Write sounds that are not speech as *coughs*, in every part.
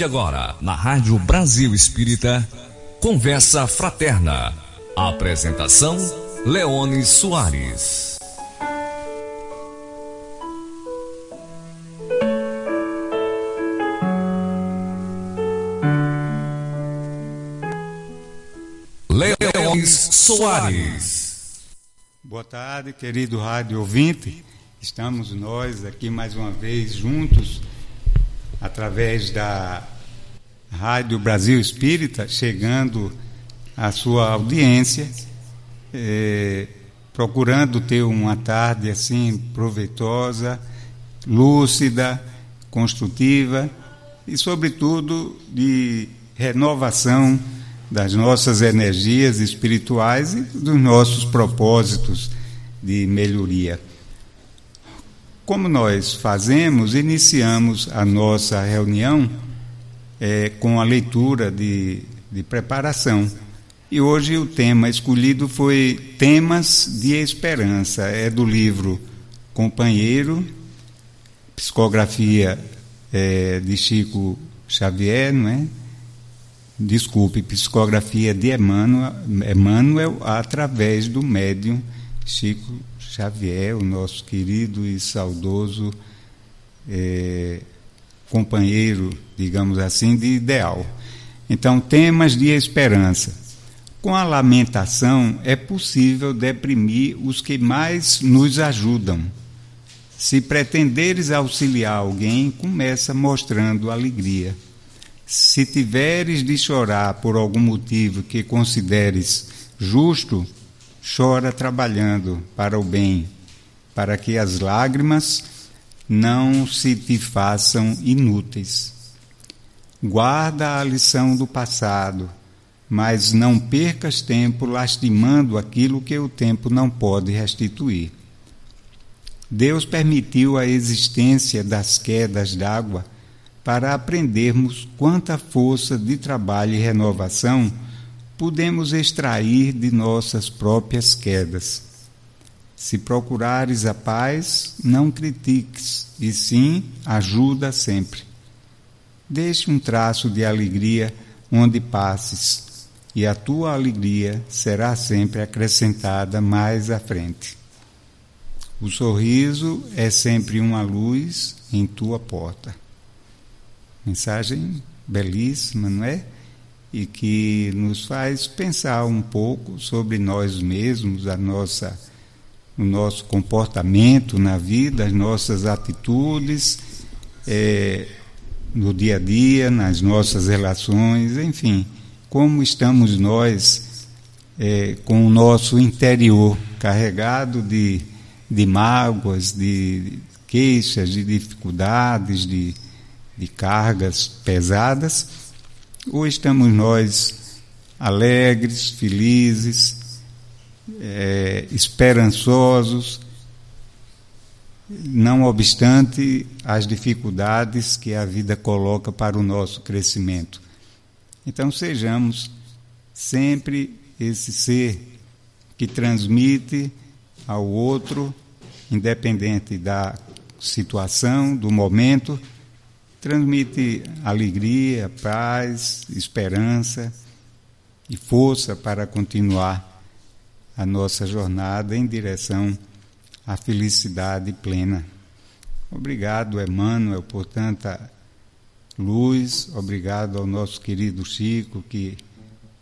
de agora, na Rádio Brasil Espírita, Conversa Fraterna. Apresentação: Leone Soares. Leone Soares. Boa tarde, querido rádio ouvinte. Estamos nós aqui mais uma vez juntos através da Rádio Brasil Espírita, chegando à sua audiência, é, procurando ter uma tarde assim proveitosa, lúcida, construtiva e, sobretudo, de renovação das nossas energias espirituais e dos nossos propósitos de melhoria. Como nós fazemos, iniciamos a nossa reunião é, com a leitura de, de preparação. E hoje o tema escolhido foi Temas de Esperança. É do livro Companheiro, psicografia é, de Chico Xavier, não é? Desculpe, psicografia de Emmanuel, Emmanuel através do médium Chico Xavier, o nosso querido e saudoso é, companheiro, digamos assim, de ideal. Então, temas de esperança. Com a lamentação é possível deprimir os que mais nos ajudam. Se pretenderes auxiliar alguém, começa mostrando alegria. Se tiveres de chorar por algum motivo que consideres justo, chora trabalhando para o bem, para que as lágrimas não se te façam inúteis. Guarda a lição do passado, mas não percas tempo lastimando aquilo que o tempo não pode restituir. Deus permitiu a existência das quedas d'água para aprendermos quanta força de trabalho e renovação podemos extrair de nossas próprias quedas. Se procurares a paz, não critiques, e sim ajuda sempre. Deixe um traço de alegria onde passes, e a tua alegria será sempre acrescentada mais à frente. O sorriso é sempre uma luz em tua porta. Mensagem belíssima, não é? e que nos faz pensar um pouco sobre nós mesmos, a nossa, o nosso comportamento na vida, as nossas atitudes é, no dia a dia, nas nossas relações, enfim, como estamos nós é, com o nosso interior carregado de, de mágoas, de queixas, de dificuldades, de, de cargas pesadas ou estamos nós alegres, felizes, é, esperançosos, não obstante as dificuldades que a vida coloca para o nosso crescimento. Então, sejamos sempre esse ser que transmite ao outro, independente da situação, do momento, transmite alegria, paz, esperança e força para continuar a nossa jornada em direção à felicidade plena. Obrigado, Emmanuel, por tanta luz, obrigado ao nosso querido Chico que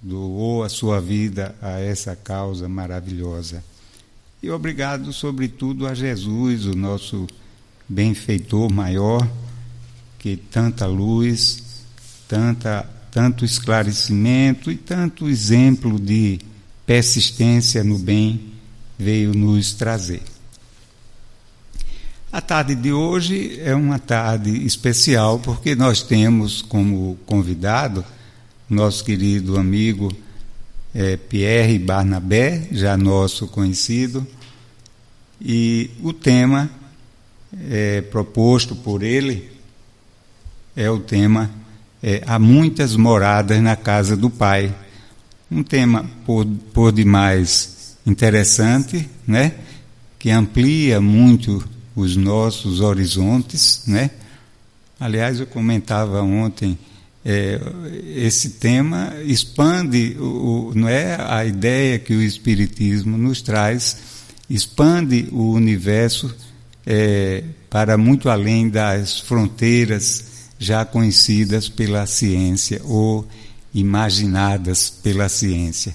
doou a sua vida a essa causa maravilhosa. E obrigado, sobretudo, a Jesus, o nosso benfeitor maior que tanta luz, tanta, tanto esclarecimento e tanto exemplo de persistência no bem veio nos trazer. A tarde de hoje é uma tarde especial porque nós temos como convidado nosso querido amigo é, Pierre Barnabé, já nosso conhecido, e o tema é, proposto por ele é o tema é, Há muitas moradas na casa do Pai. Um tema por, por demais interessante, né? que amplia muito os nossos horizontes. Né? Aliás, eu comentava ontem, é, esse tema expande, o, não é a ideia que o Espiritismo nos traz, expande o universo é, para muito além das fronteiras já conhecidas pela ciência ou imaginadas pela ciência.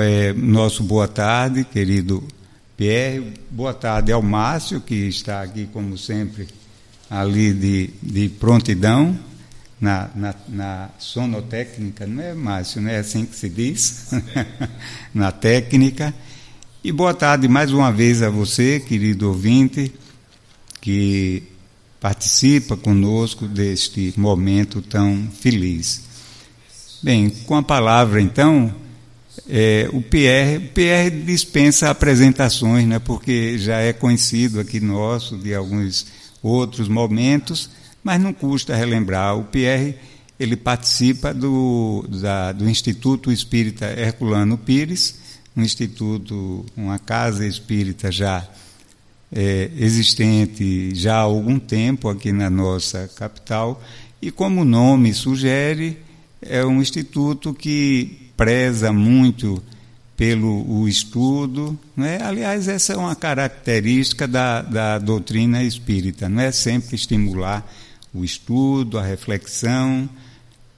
É, nosso boa tarde, querido Pierre. Boa tarde ao Márcio, que está aqui, como sempre, ali de, de prontidão na, na, na sonotécnica, não é, Márcio? Não é assim que se diz? *laughs* na técnica. E boa tarde mais uma vez a você, querido ouvinte, que participa conosco deste momento tão feliz. Bem, com a palavra então, é, o Pierre, o Pierre dispensa apresentações, né, porque já é conhecido aqui nosso de alguns outros momentos, mas não custa relembrar. O Pierre ele participa do, da, do Instituto Espírita Herculano Pires, um instituto, uma casa espírita já é, existente já há algum tempo aqui na nossa capital, e como o nome sugere, é um instituto que preza muito pelo o estudo. Né? Aliás, essa é uma característica da, da doutrina espírita, não é sempre estimular o estudo, a reflexão.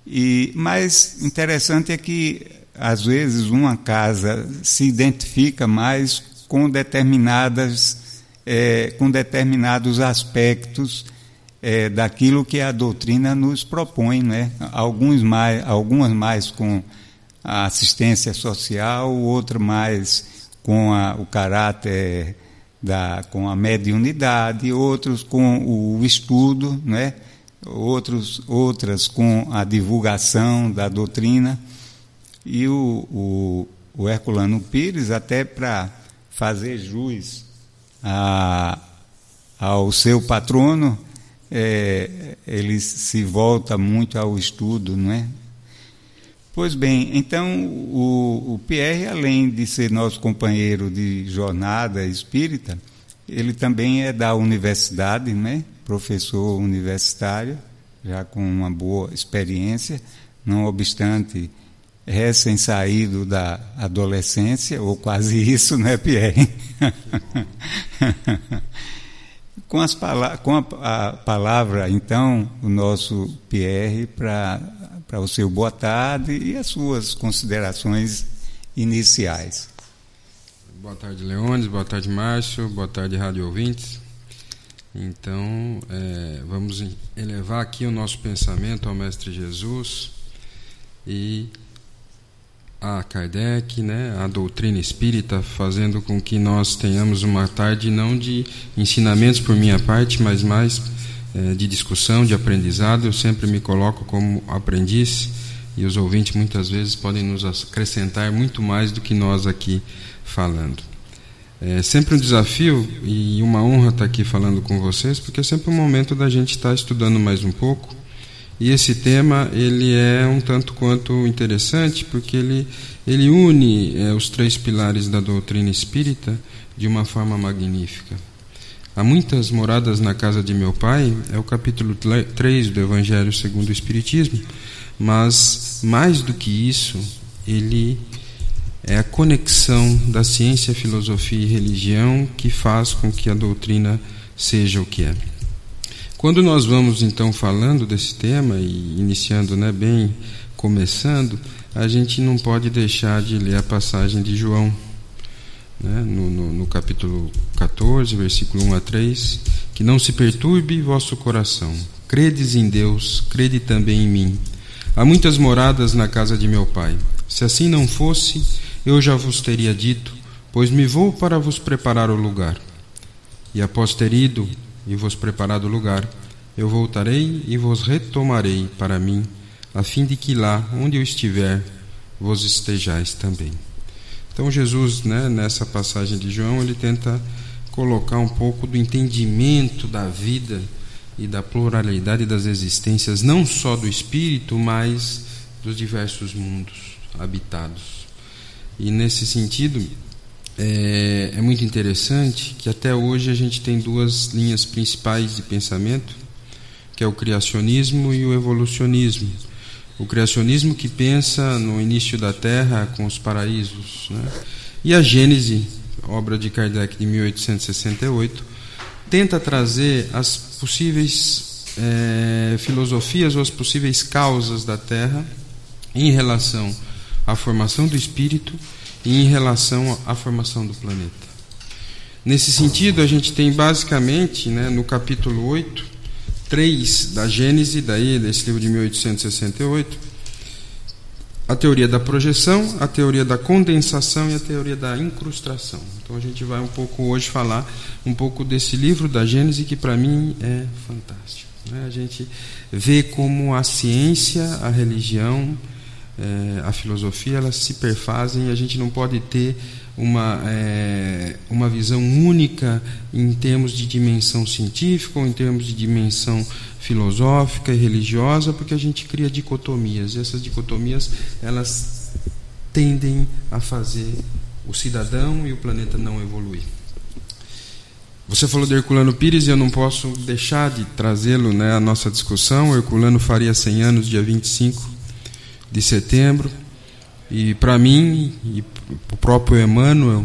E mais interessante é que às vezes uma casa se identifica mais com determinadas é, com determinados aspectos é, daquilo que a doutrina nos propõe, né? Alguns mais, algumas mais com a assistência social, outras mais com a, o caráter da, com a mediunidade, outros com o estudo, né? outros, outras com a divulgação da doutrina. E o, o, o Herculano Pires, até para fazer jus a, ao seu patrono, é, ele se volta muito ao estudo, não é? Pois bem, então o, o Pierre, além de ser nosso companheiro de jornada espírita, ele também é da universidade, né? professor universitário, já com uma boa experiência, não obstante recém-saído da adolescência, ou quase isso, né, Pierre? *laughs* com, as com a, a, palavra, então, o nosso Pierre para o seu boa tarde e as suas considerações iniciais. Boa tarde, Leones. Boa tarde, Márcio. Boa tarde, rádio ouvintes. Então, é, vamos elevar aqui o nosso pensamento ao Mestre Jesus e a Kardec, né, a doutrina espírita, fazendo com que nós tenhamos uma tarde não de ensinamentos por minha parte, mas mais é, de discussão, de aprendizado. Eu sempre me coloco como aprendiz e os ouvintes muitas vezes podem nos acrescentar muito mais do que nós aqui falando. É sempre um desafio e uma honra estar aqui falando com vocês, porque é sempre um momento da gente estar estudando mais um pouco e esse tema ele é um tanto quanto interessante porque ele, ele une é, os três pilares da doutrina espírita de uma forma magnífica. Há muitas moradas na casa de meu pai, é o capítulo 3 do Evangelho segundo o Espiritismo, mas mais do que isso, ele é a conexão da ciência, filosofia e religião que faz com que a doutrina seja o que é. Quando nós vamos então falando desse tema e iniciando, né, bem começando, a gente não pode deixar de ler a passagem de João, né, no, no, no capítulo 14, versículo 1 a 3, que não se perturbe vosso coração, credes em Deus, crede também em mim. Há muitas moradas na casa de meu pai. Se assim não fosse, eu já vos teria dito, pois me vou para vos preparar o lugar. E após ter ido e vos preparado lugar, eu voltarei e vos retomarei para mim, a fim de que lá onde eu estiver, vos estejais também. Então Jesus, né, nessa passagem de João, ele tenta colocar um pouco do entendimento da vida e da pluralidade das existências, não só do espírito, mas dos diversos mundos habitados. E nesse sentido, é, é, muito interessante que até hoje a gente tem duas linhas principais de pensamento, que é o criacionismo e o evolucionismo. O criacionismo que pensa no início da Terra com os paraísos, né? e a Gênese, obra de Kardec de 1868, tenta trazer as possíveis é, filosofias ou as possíveis causas da Terra em relação à formação do espírito em relação à formação do planeta. Nesse sentido, a gente tem basicamente, né, no capítulo 8, 3 da Gênese, daí desse livro de 1868, a teoria da projeção, a teoria da condensação e a teoria da incrustação. Então a gente vai um pouco hoje falar um pouco desse livro da Gênese que para mim é fantástico. Né? A gente vê como a ciência, a religião, é, a filosofia elas se perfazem e a gente não pode ter uma, é, uma visão única em termos de dimensão científica ou em termos de dimensão filosófica e religiosa, porque a gente cria dicotomias e essas dicotomias elas tendem a fazer o cidadão e o planeta não evoluir. Você falou de Herculano Pires e eu não posso deixar de trazê-lo né, à nossa discussão. Herculano faria 100 anos, dia 25 de setembro. E para mim, e o próprio Emmanuel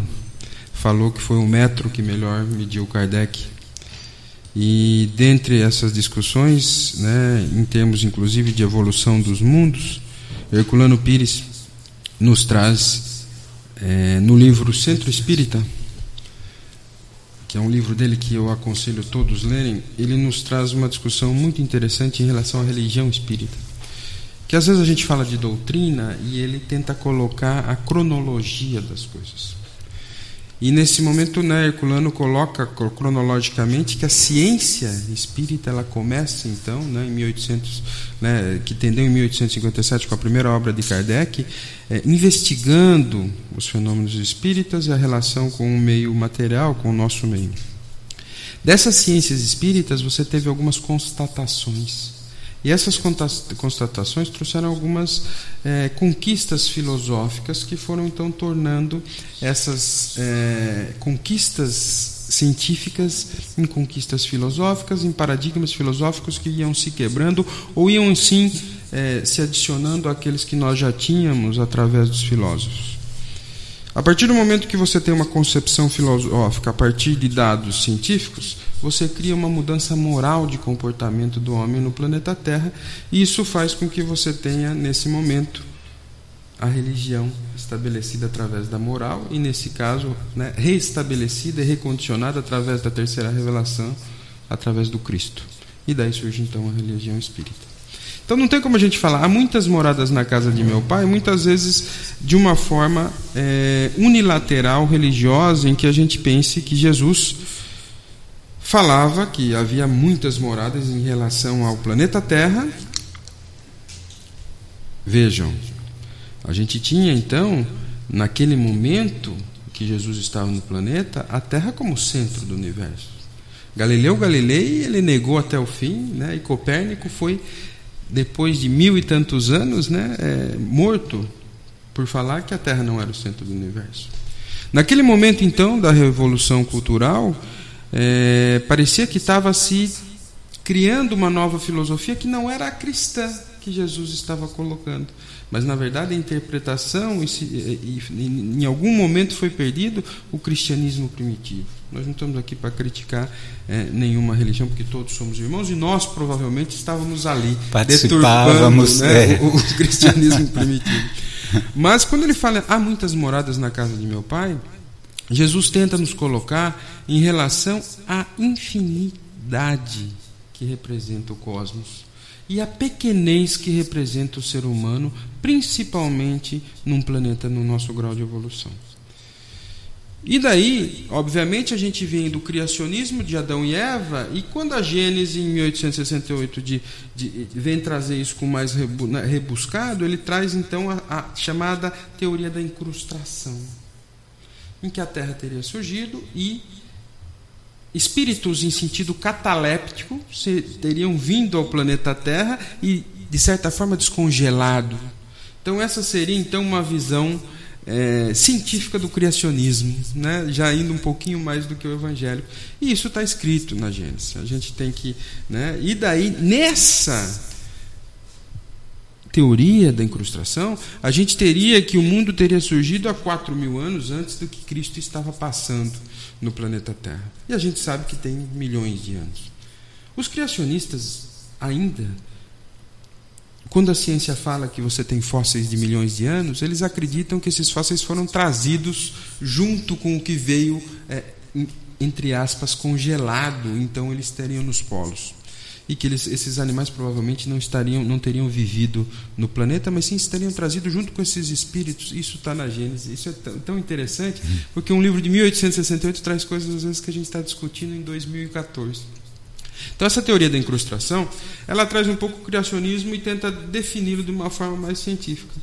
falou que foi o metro que melhor mediu Kardec. E dentre essas discussões, né, em termos inclusive de evolução dos mundos, Herculano Pires nos traz é, no livro Centro Espírita, que é um livro dele que eu aconselho todos lerem, ele nos traz uma discussão muito interessante em relação à religião espírita que às vezes a gente fala de doutrina e ele tenta colocar a cronologia das coisas. E nesse momento, né, Herculano coloca cronologicamente que a ciência espírita ela começa então, né, em 1800, né, que tendeu em 1857 com a primeira obra de Kardec, é, investigando os fenômenos espíritas e a relação com o meio material, com o nosso meio. Dessas ciências espíritas, você teve algumas constatações e essas constatações trouxeram algumas é, conquistas filosóficas que foram então tornando essas é, conquistas científicas em conquistas filosóficas, em paradigmas filosóficos que iam se quebrando ou iam sim é, se adicionando àqueles que nós já tínhamos através dos filósofos. A partir do momento que você tem uma concepção filosófica a partir de dados científicos, você cria uma mudança moral de comportamento do homem no planeta Terra, e isso faz com que você tenha, nesse momento, a religião estabelecida através da moral, e nesse caso, né, reestabelecida e recondicionada através da terceira revelação, através do Cristo. E daí surge então a religião espírita. Então não tem como a gente falar. Há muitas moradas na casa de meu pai, muitas vezes de uma forma é, unilateral, religiosa, em que a gente pense que Jesus falava que havia muitas moradas em relação ao planeta Terra. Vejam, a gente tinha então, naquele momento que Jesus estava no planeta, a Terra como centro do universo. Galileu Galilei ele negou até o fim, né? e Copérnico foi depois de mil e tantos anos, né, é, morto por falar que a Terra não era o centro do universo. Naquele momento, então, da revolução cultural, é, parecia que estava se criando uma nova filosofia que não era a cristã que Jesus estava colocando. Mas, na verdade, a interpretação, em algum momento foi perdido o cristianismo primitivo. Nós não estamos aqui para criticar é, nenhuma religião, porque todos somos irmãos e nós provavelmente estávamos ali deturpando né, é. o, o, cristianismo *laughs* primitivo. Mas quando ele fala, há muitas moradas na casa de meu pai, Jesus tenta nos colocar em relação à infinidade que representa o cosmos e a pequenez que representa o ser humano, principalmente num planeta no nosso grau de evolução. E daí, obviamente, a gente vem do criacionismo de Adão e Eva, e quando a Gênesis, em 1868, de, de, vem trazer isso com mais né, rebuscado, ele traz então a, a, chamada teoria da incrustação, em que a Terra teria surgido e espíritos em sentido cataléptico teriam vindo ao planeta Terra e, de certa forma, descongelado. Então, essa seria então uma visão é, científica do criacionismo, né? já indo um pouquinho mais do que o evangélico. E isso está escrito na Gênesis. A gente tem que. Né? E daí, nessa teoria da incrustação, a gente teria que o mundo teria surgido há 4 mil anos antes do que Cristo estava passando no planeta Terra. E a gente sabe que tem milhões de anos. Os criacionistas ainda quando a ciência fala que você tem fósseis de milhões de anos, eles acreditam que esses fósseis foram trazidos junto com o que veio, é, entre aspas, congelado, então eles teriam nos polos. E que eles, esses animais provavelmente não estariam, não teriam vivido no planeta, mas sim estariam trazidos junto com esses espíritos. Isso está na Gênesis. Isso é tão, interessante, porque um livro de 1868 traz coisas às vezes que a gente está discutindo em 2014. Então essa teoria da incrustação, ela traz um pouco o criacionismo e tenta defini-lo de uma forma mais científica.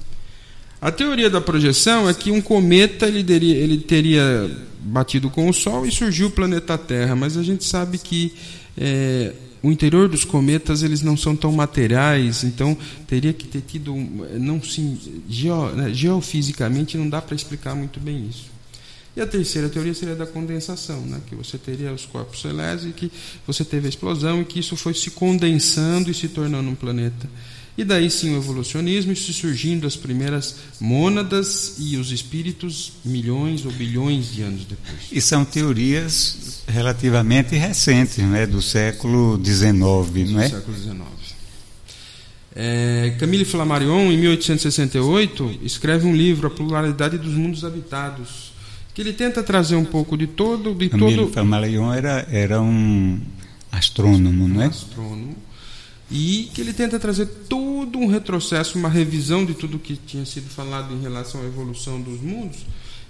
A teoria da projeção é que um cometa ele teria, ele teria batido com o Sol e surgiu o planeta Terra, mas a gente sabe que é, o interior dos cometas eles não são tão materiais, então teria que ter tido não sim geo, né, geofisicamente não dá para explicar muito bem isso. E a terceira teoria seria da condensação, né? que você teria os corpos celestes e que você teve a explosão e que isso foi se condensando e se tornando um planeta. E daí sim o evolucionismo, e se surgindo as primeiras mônadas e os espíritos milhões ou bilhões de anos depois. E são teorias relativamente recentes, né? do século XIX, não é? Do século XIX. É, Camille Flammarion, em 1868, escreve um livro, A Pluralidade dos Mundos Habitados, que ele tenta trazer um pouco de todo de Camilo todo Flammarion era era um astrônomo, não é? Astrônomo. E que ele tenta trazer todo um retrocesso, uma revisão de tudo que tinha sido falado em relação à evolução dos mundos.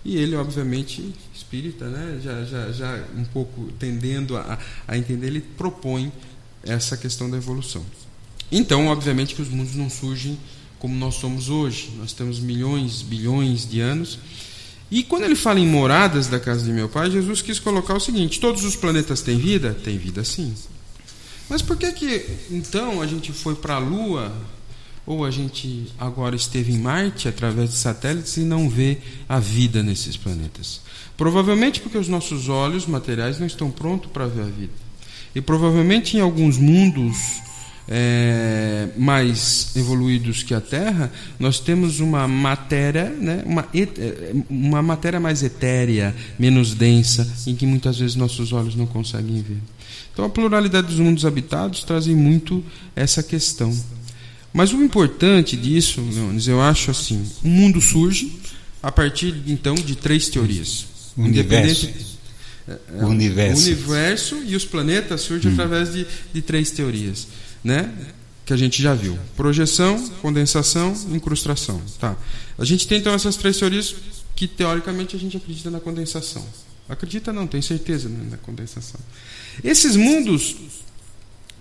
E ele, obviamente, espírita, né? já, já, já um pouco tendendo a, a entender, ele propõe essa questão da evolução. Então, obviamente, que os mundos não surgem como nós somos hoje. Nós temos milhões, bilhões de anos e quando ele fala em moradas da casa de meu pai, Jesus quis colocar o seguinte: todos os planetas têm vida? Tem vida sim. Mas por que que então a gente foi para a Lua ou a gente agora esteve em Marte através de satélites e não vê a vida nesses planetas? Provavelmente porque os nossos olhos materiais não estão prontos para ver a vida. E provavelmente em alguns mundos é, mais evoluídos que a Terra, nós temos uma matéria, né, uma, é, uma matéria mais etérea, menos densa, em que muitas vezes nossos olhos não conseguem ver. Então a pluralidade dos mundos habitados trazem muito essa questão. Mas o importante disso, Leones, eu acho assim, o mundo surge a partir então de três teorias. O universo. É, o universo. O universo e os planetas surgem hum. através de, de três teorias né? Que a gente já viu. Projeção, condensação, incrustação. Tá. A gente tem então essas três teorias que teoricamente a gente acredita na condensação. Acredita não, tem certeza né, na condensação. Esses mundos,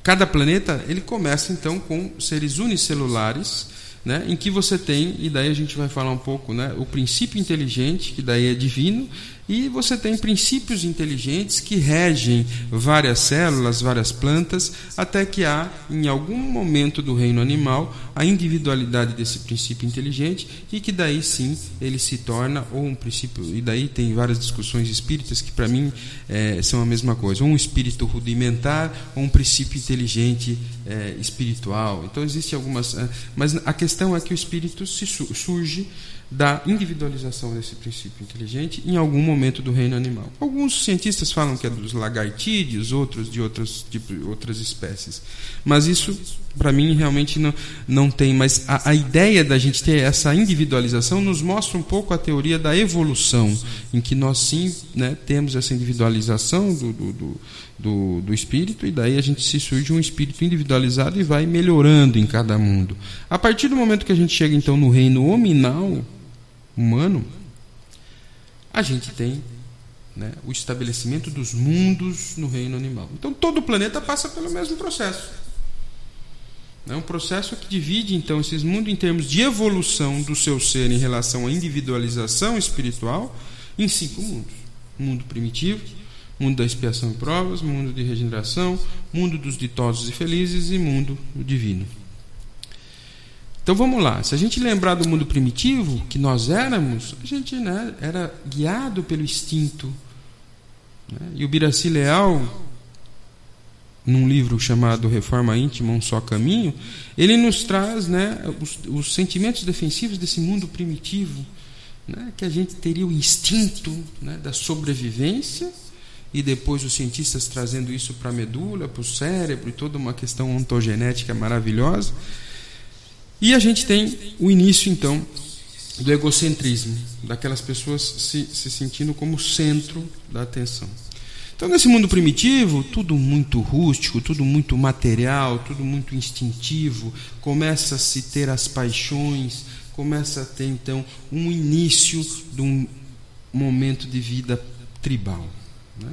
cada planeta, ele começa então com seres unicelulares, né, em que você tem, e daí a gente vai falar um pouco, né, o princípio inteligente, que daí é divino, e você tem princípios inteligentes que regem várias células, várias plantas, até que há, em algum momento do reino animal, a individualidade desse princípio inteligente e que daí sim ele se torna ou um princípio. E daí tem várias discussões espíritas que para mim é, são a mesma coisa: um espírito rudimentar ou um princípio inteligente é, espiritual. Então existe algumas. É, mas a questão é que o espírito se surge da individualização desse princípio inteligente em algum momento do reino animal. Alguns cientistas falam que é dos lagartídeos, outros de outras, tipo, outras espécies. Mas isso, para mim, realmente não, não tem. Mas a, a, ideia da gente ter essa individualização nos mostra um pouco a teoria da evolução, em que nós sim né, temos essa individualização do, do, do, do, do espírito, e daí a gente se surge um espírito individualizado e vai melhorando em cada mundo. A partir do momento que a gente chega, então, no reino hominal, humano, a gente tem né, o estabelecimento dos mundos no reino animal. Então todo o planeta passa pelo mesmo processo. É um processo que divide então esses mundos em termos de evolução do seu ser em relação à individualização espiritual em cinco mundos: mundo primitivo, mundo da expiação e provas, mundo de regeneração, mundo dos ditosos e felizes e mundo divino. Então vamos lá. Se a gente lembrar do mundo primitivo que nós éramos, a gente né, era guiado pelo instinto. Né? E o Biraci Leal, num livro chamado Reforma Íntima, Um Só Caminho, ele nos traz né, os, os sentimentos defensivos desse mundo primitivo, né, que a gente teria o instinto né, da sobrevivência e depois os cientistas trazendo isso para a medula, para o cérebro e toda uma questão ontogenética maravilhosa. E a gente tem o início, então, do egocentrismo, daquelas pessoas se, se sentindo como centro da atenção. Então, nesse mundo primitivo, tudo muito rústico, tudo muito material, tudo muito instintivo, começa a se ter as paixões, começa a ter então um início de um momento de vida tribal. Né?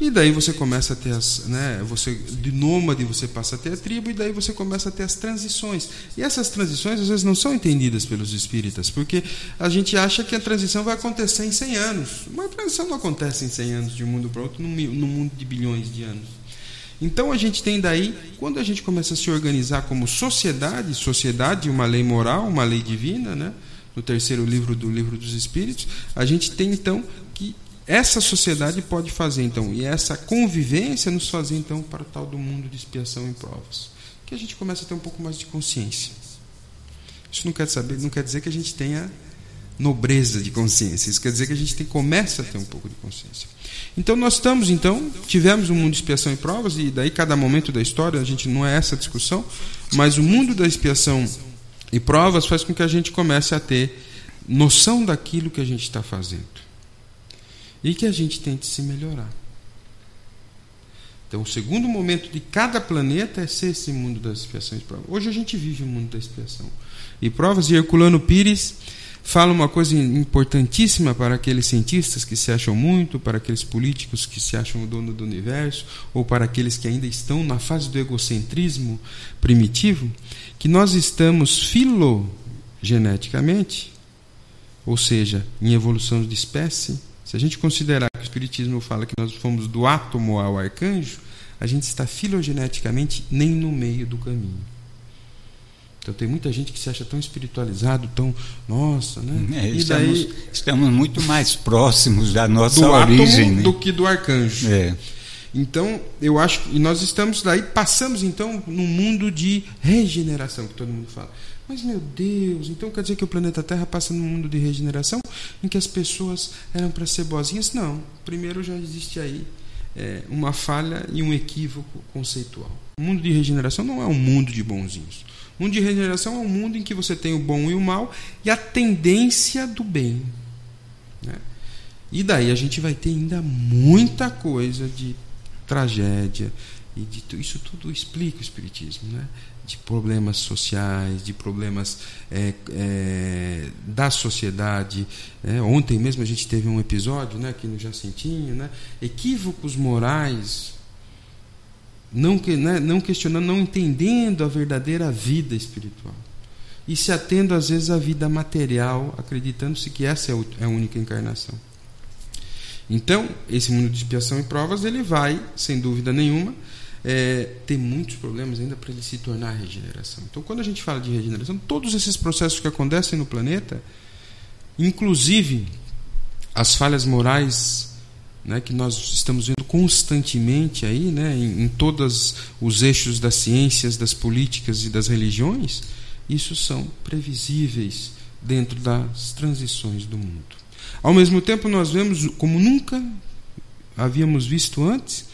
E daí você começa a ter as, né, você de nômade você passa a ter a tribo e daí você começa a ter as transições. E essas transições às vezes não são entendidas pelos espíritas, porque a gente acha que a transição vai acontecer em 100 anos. Mas a transição não acontece em 100 anos de um mundo para outro, num, num mundo de bilhões de anos. Então a gente tem daí, quando a gente começa a se organizar como sociedade, sociedade, uma lei moral, uma lei divina, né? no terceiro livro do livro dos Espíritos, a gente tem então essa sociedade pode fazer então, e essa convivência nos fazer então para o tal do mundo de expiação e provas, que a gente começa a ter um pouco mais de consciência. Isso não quer saber, não quer dizer que a gente tenha nobreza de consciência. Isso quer dizer que a gente tem, começa a ter um pouco de consciência. Então nós estamos então tivemos um mundo de expiação e provas e daí cada momento da história a gente não é essa discussão, mas o mundo da expiação e provas faz com que a gente comece a ter noção daquilo que a gente está fazendo e que a gente tente se melhorar. Então, o segundo momento de cada planeta é ser esse mundo das expiações e provas. Hoje a gente vive o mundo da expiação e provas, e Herculano Pires fala uma coisa importantíssima para aqueles cientistas que se acham muito, para aqueles políticos que se acham o dono do universo, ou para aqueles que ainda estão na fase do egocentrismo primitivo, que nós estamos filogeneticamente, ou seja, em evolução de espécie, se a gente considerar que o Espiritismo fala que nós fomos do átomo ao arcanjo, a gente está filogeneticamente nem no meio do caminho. Então tem muita gente que se acha tão espiritualizado, tão nossa, né? É, e estamos, daí estamos muito mais próximos da nossa do origem átomo né? do que do arcanjo. É. Então eu acho e nós estamos daí passamos então num mundo de regeneração que todo mundo fala. Mas, meu Deus, então quer dizer que o planeta Terra passa num mundo de regeneração em que as pessoas eram para ser boazinhas? Não. Primeiro já existe aí é, uma falha e um equívoco conceitual. O mundo de regeneração não é um mundo de bonzinhos. O mundo de regeneração é um mundo em que você tem o bom e o mal e a tendência do bem. Né? E daí a gente vai ter ainda muita coisa de tragédia e de isso tudo explica o espiritismo, né? De problemas sociais, de problemas é, é, da sociedade. É, ontem mesmo a gente teve um episódio né, aqui no Jacintinho, né, equívocos morais, não, que, né, não questionando, não entendendo a verdadeira vida espiritual. E se atendo às vezes à vida material, acreditando-se que essa é a única encarnação. Então, esse mundo de expiação e provas, ele vai, sem dúvida nenhuma, é, tem muitos problemas ainda para ele se tornar regeneração. Então, quando a gente fala de regeneração, todos esses processos que acontecem no planeta, inclusive as falhas morais né, que nós estamos vendo constantemente aí, né, em, em todos os eixos das ciências, das políticas e das religiões, isso são previsíveis dentro das transições do mundo. Ao mesmo tempo, nós vemos, como nunca havíamos visto antes,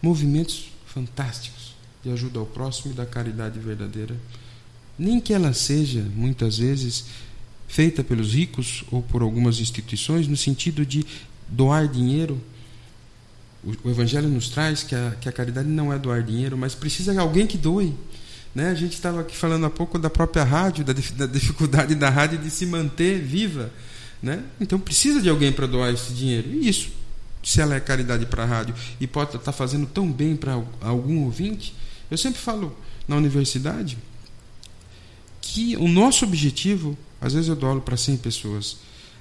movimentos fantásticos de ajuda ao próximo e da caridade verdadeira. Nem que ela seja, muitas vezes, feita pelos ricos ou por algumas instituições, no sentido de doar dinheiro. O, Evangelho nos traz que a, que a caridade não é doar dinheiro, mas precisa de alguém que doe. Né? A gente estava aqui falando há pouco da própria rádio, da, da dificuldade da rádio de se manter viva. Né? Então precisa de alguém para doar esse dinheiro. E isso se ela é caridade para a rádio e pode estar tá fazendo tão bem para algum ouvinte. Eu sempre falo na universidade que o nosso objetivo, às vezes eu dou aula para 100 pessoas,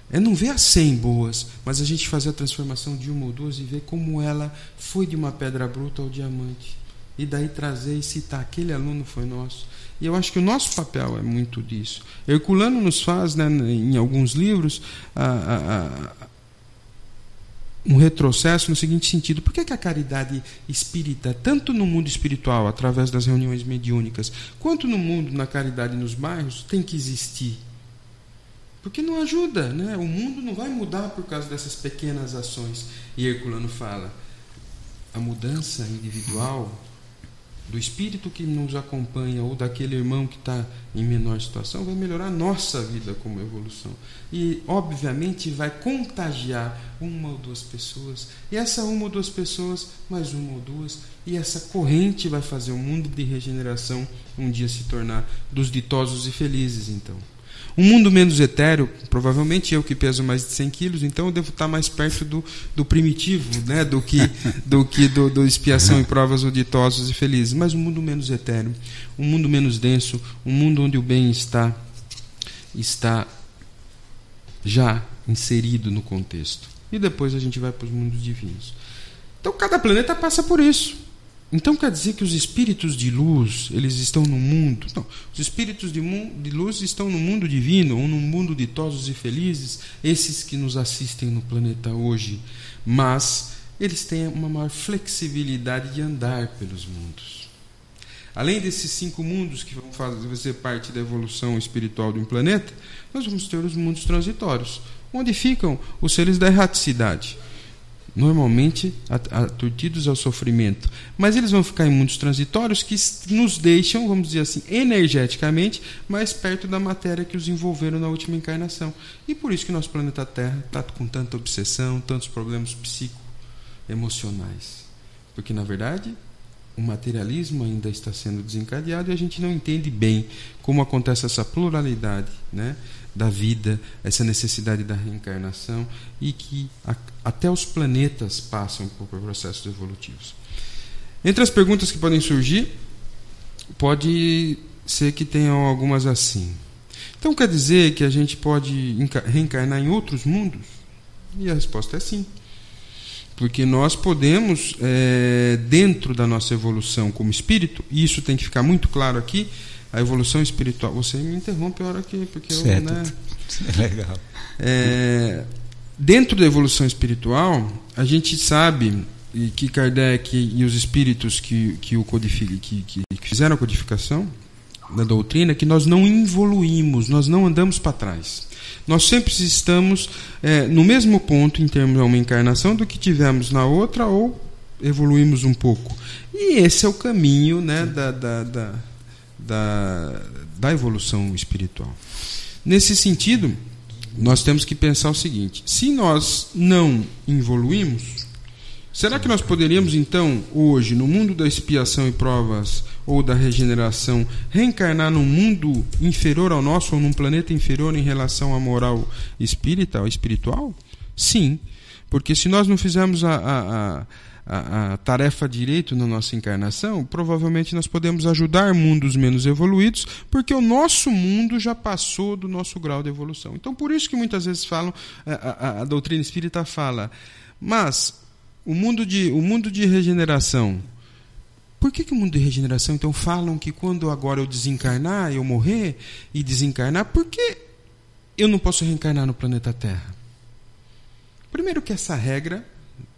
é não ver as 100 boas, mas a gente fazer a transformação de uma ou duas e ver como ela foi de uma pedra bruta ao diamante. E daí trazer e citar aquele aluno foi nosso. E eu acho que o nosso papel é muito disso. Herculano nos faz, né, em alguns livros, a, a, um retrocesso no seguinte sentido: por que, que a caridade espírita, tanto no mundo espiritual, através das reuniões mediúnicas, quanto no mundo, na caridade nos bairros, tem que existir? Porque não ajuda, né? o mundo não vai mudar por causa dessas pequenas ações. E Herculano fala: a mudança individual do espírito que nos acompanha ou daquele irmão que está em menor situação vai melhorar a nossa vida como evolução. E, obviamente, vai contagiar uma ou duas pessoas, e essa uma ou duas pessoas, mais uma ou duas, e essa corrente vai fazer o mundo de regeneração um dia se tornar dos ditosos e felizes, então. Um mundo menos etéreo, provavelmente eu que peso mais de 100 quilos, então eu devo estar mais perto do, do primitivo, né? do que *laughs* do que do, do expiação e provas auditosos e felizes. Mas um mundo menos etéreo, um mundo menos denso, um mundo onde o bem está está já inserido no contexto. E depois a gente vai para os mundos divinos. Então cada planeta passa por isso. Então quer dizer que os espíritos de luz, eles estão no mundo? Não. Os espíritos de, de luz estão no mundo divino, ou no mundo ditosos e felizes, esses que nos assistem no planeta hoje. Mas eles têm uma maior flexibilidade de andar pelos mundos. Além desses cinco mundos que vão fazer parte da evolução espiritual de um planeta, nós vamos ter os mundos transitórios, onde ficam os seres da erraticidade normalmente aturdidos ao sofrimento. Mas eles vão ficar em mundos transitórios que nos deixam, vamos dizer assim, energeticamente mais perto da matéria que os envolveram na última encarnação. E por isso que nosso planeta Terra está com tanta obsessão, tantos problemas psicoemocionais. Porque, na verdade, o materialismo ainda está sendo desencadeado e a gente não entende bem como acontece essa pluralidade né, da vida, essa necessidade da reencarnação e que a, até os planetas passam por processos evolutivos. Entre as perguntas que podem surgir, pode ser que tenham algumas assim. Então quer dizer que a gente pode reencarnar em outros mundos? E a resposta é sim. Porque nós podemos, é, dentro da nossa evolução como espírito, e isso tem que ficar muito claro aqui, a evolução espiritual. Você me interrompe a hora que. Porque certo. eu, né, *laughs* é legal. É, dentro da evolução espiritual, a gente sabe que Kardec e os espíritos que, que, o codific, que, que, que fizeram a codificação da doutrina, que nós não evoluímos, nós não andamos para trás. Nós sempre estamos é, no mesmo ponto em termos de uma encarnação do que tivemos na outra ou evoluímos um pouco. E esse é o caminho né, da, da, da, da, da evolução espiritual. Nesse sentido, nós temos que pensar o seguinte: se nós não evoluímos, Será que nós poderíamos, então, hoje, no mundo da expiação e provas ou da regeneração, reencarnar num mundo inferior ao nosso ou num planeta inferior em relação à moral espírita ou espiritual? Sim, porque se nós não fizermos a, a, a, a tarefa direito na nossa encarnação, provavelmente nós podemos ajudar mundos menos evoluídos, porque o nosso mundo já passou do nosso grau de evolução. Então, por isso que muitas vezes falam, a, doutrina espírita fala, mas o mundo de, o mundo de regeneração. Por que, que o mundo de regeneração, então, falam que quando agora eu desencarnar, eu morrer e desencarnar, por que eu não posso reencarnar no planeta Terra? Primeiro que essa regra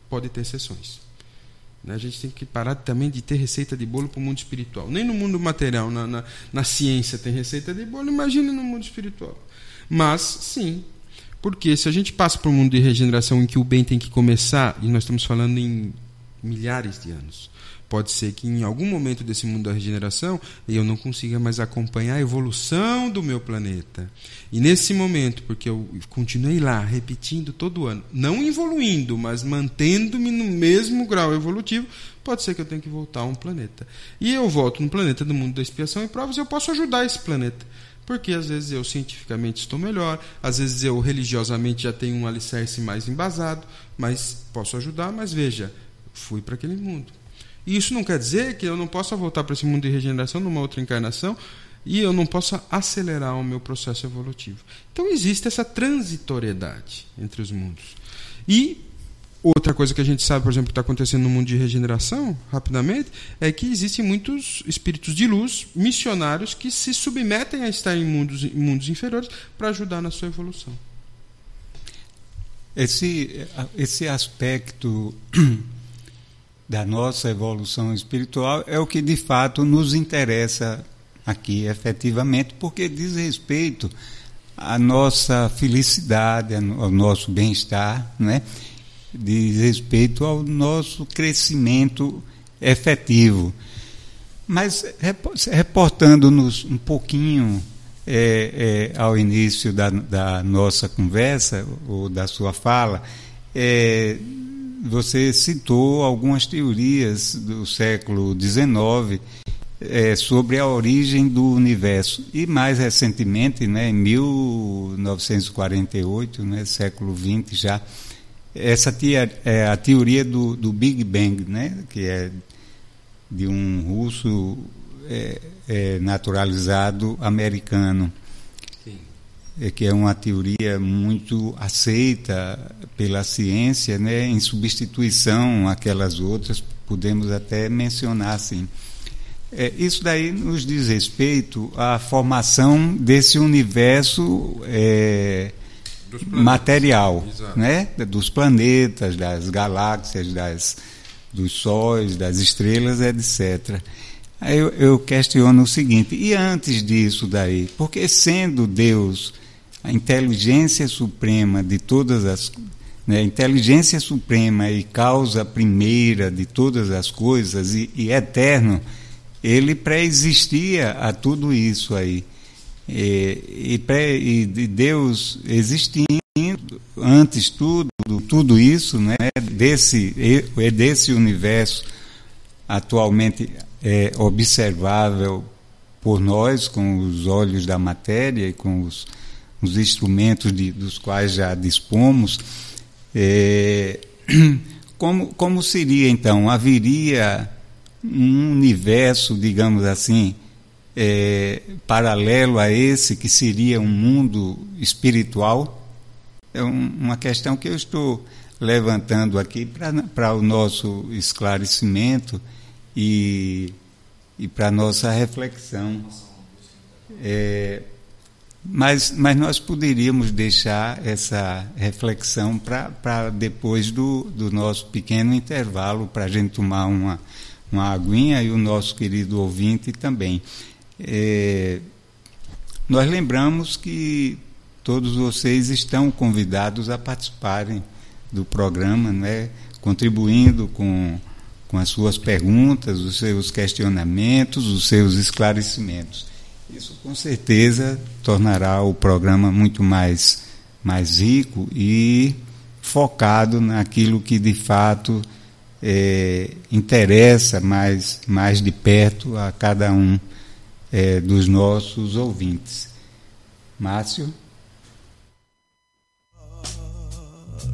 pode ter exceções. Né? A gente tem que parar também de ter receita de bolo para o mundo espiritual. Nem no mundo material, na, na, na ciência tem receita de bolo, imagine no mundo espiritual. Mas, sim, porque se a gente passa por um mundo de regeneração em que o bem tem que começar, e nós estamos falando em milhares de anos, pode ser que em algum momento desse mundo da regeneração eu não consiga mais acompanhar a evolução do meu planeta. E nesse momento, porque eu continuei lá, repetindo todo ano, não evoluindo, mas mantendo-me no mesmo grau evolutivo, pode ser que eu tenha que voltar a um planeta. E eu volto no planeta do mundo da expiação e provas, eu posso ajudar esse planeta Porque às vezes eu cientificamente estou melhor, às vezes eu religiosamente já tenho um alicerce mais embasado, mas posso ajudar, mas veja, fui para aquele mundo. E isso não quer dizer que eu não possa voltar para esse mundo de regeneração numa outra encarnação e eu não possa acelerar o meu processo evolutivo. Então existe essa transitoriedade entre os mundos. E outra coisa que a gente sabe, por exemplo, que está acontecendo no mundo de regeneração, rapidamente, é que existem muitos espíritos de luz, missionários, que se submetem a estar em mundos, em mundos inferiores para ajudar na sua evolução. Esse, esse aspecto *clears throat* da nossa evolução espiritual é o que de fato nos interessa aqui, efetivamente, porque diz respeito à nossa felicidade, ao nosso bem-estar, né? Diz respeito ao nosso crescimento efetivo. Mas reportando-nos um pouquinho é, é, ao início da, da, nossa conversa, ou da sua fala, é, você citou algumas teorias do século XIX é, sobre a origem do universo. E mais recentemente, né, em 1948, né, século XX já, essa tia, é a teoria do, do Big Bang, né, que é de um russo é, é, naturalizado americano. É que é uma teoria muito aceita pela ciência, né, em substituição àquelas outras, podemos até mencionar assim. É, isso daí nos diz respeito à formação desse universo é, material, né, dos planetas, das galáxias, das, dos sóis, das estrelas, etc. Aí eu, eu questiono o seguinte: e antes disso daí? Porque sendo Deus a inteligência suprema de todas as né, inteligência suprema e causa primeira de todas as coisas e, e eterno, ele pré-existia a tudo isso aí. E, e, pré, e Deus existindo antes tudo, tudo isso, né, desse, desse universo atualmente é, observável por nós com os olhos da matéria e com os os instrumentos de, dos quais já dispomos, é, *clears throat* como, como seria então? Haveria um universo, digamos assim, é, paralelo a esse, que seria um mundo espiritual? É um, uma questão que eu estou levantando aqui para o nosso esclarecimento e, e para a nossa reflexão. É, mas, mas nós poderíamos deixar essa reflexão para depois do, do nosso pequeno intervalo, para a gente tomar uma, uma aguinha e o nosso querido ouvinte também. É, nós lembramos que todos vocês estão convidados a participarem do programa, né, contribuindo com, com as suas perguntas, os seus questionamentos, os seus esclarecimentos. Isso com certeza tornará o programa muito mais, mais rico e focado naquilo que de fato é, interessa mais, mais de perto a cada um é, dos nossos ouvintes. Márcio?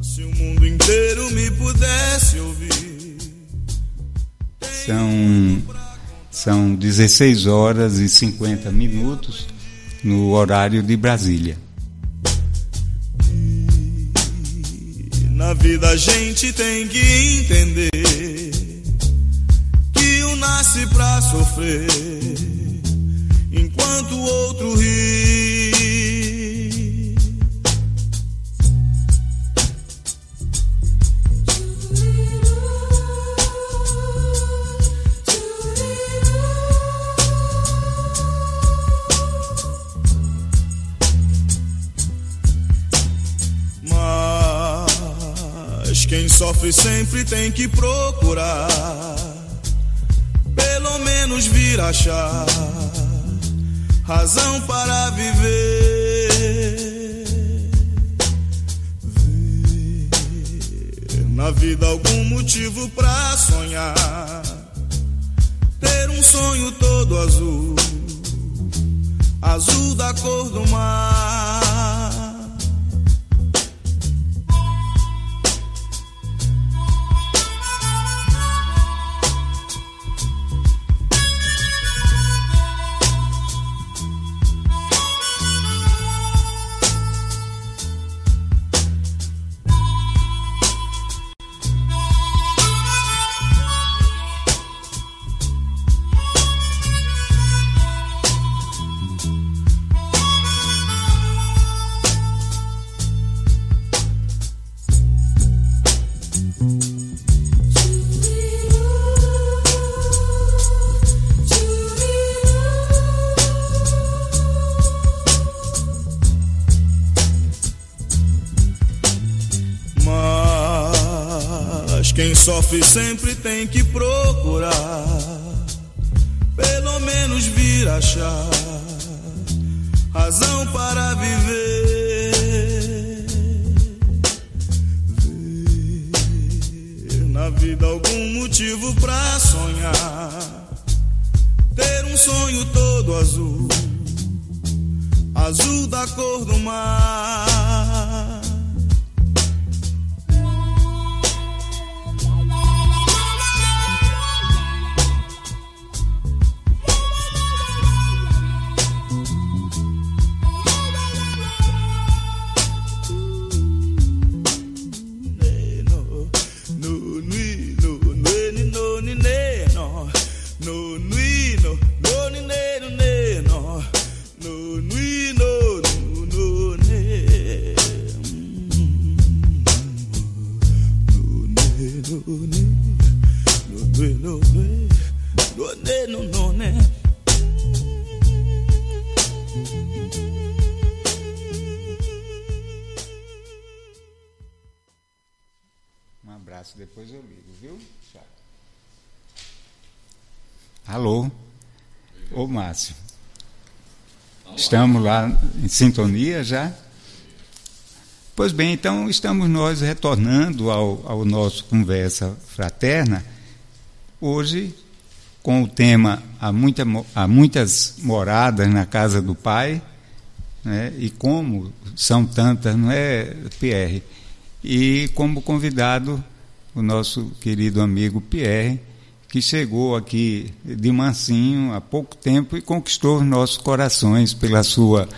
Se o mundo inteiro me pudesse ouvir. São são 16 horas e 50 minutos no horário de Brasília. Na vida a gente tem que entender que um nasce pra sofrer, enquanto o outro ri. Quem sofre sempre tem que procurar, pelo menos vir achar razão para viver. Ver na vida algum motivo para sonhar, ter um sonho todo azul, azul da cor do mar. Sofre sempre tem que procurar, pelo menos vir achar razão para viver. Ver na vida algum motivo pra sonhar, ter um sonho todo azul, azul da cor do mar. Márcio. Estamos lá em sintonia já? Pois bem, então estamos nós retornando ao, ao nosso Conversa Fraterna, hoje com o tema há, muita, há muitas moradas na casa do Pai, né? e como são tantas, não é, Pierre? E como convidado, o nosso querido amigo Pierre, que chegou aqui de mansinho há pouco tempo e conquistou os nossos corações pela sua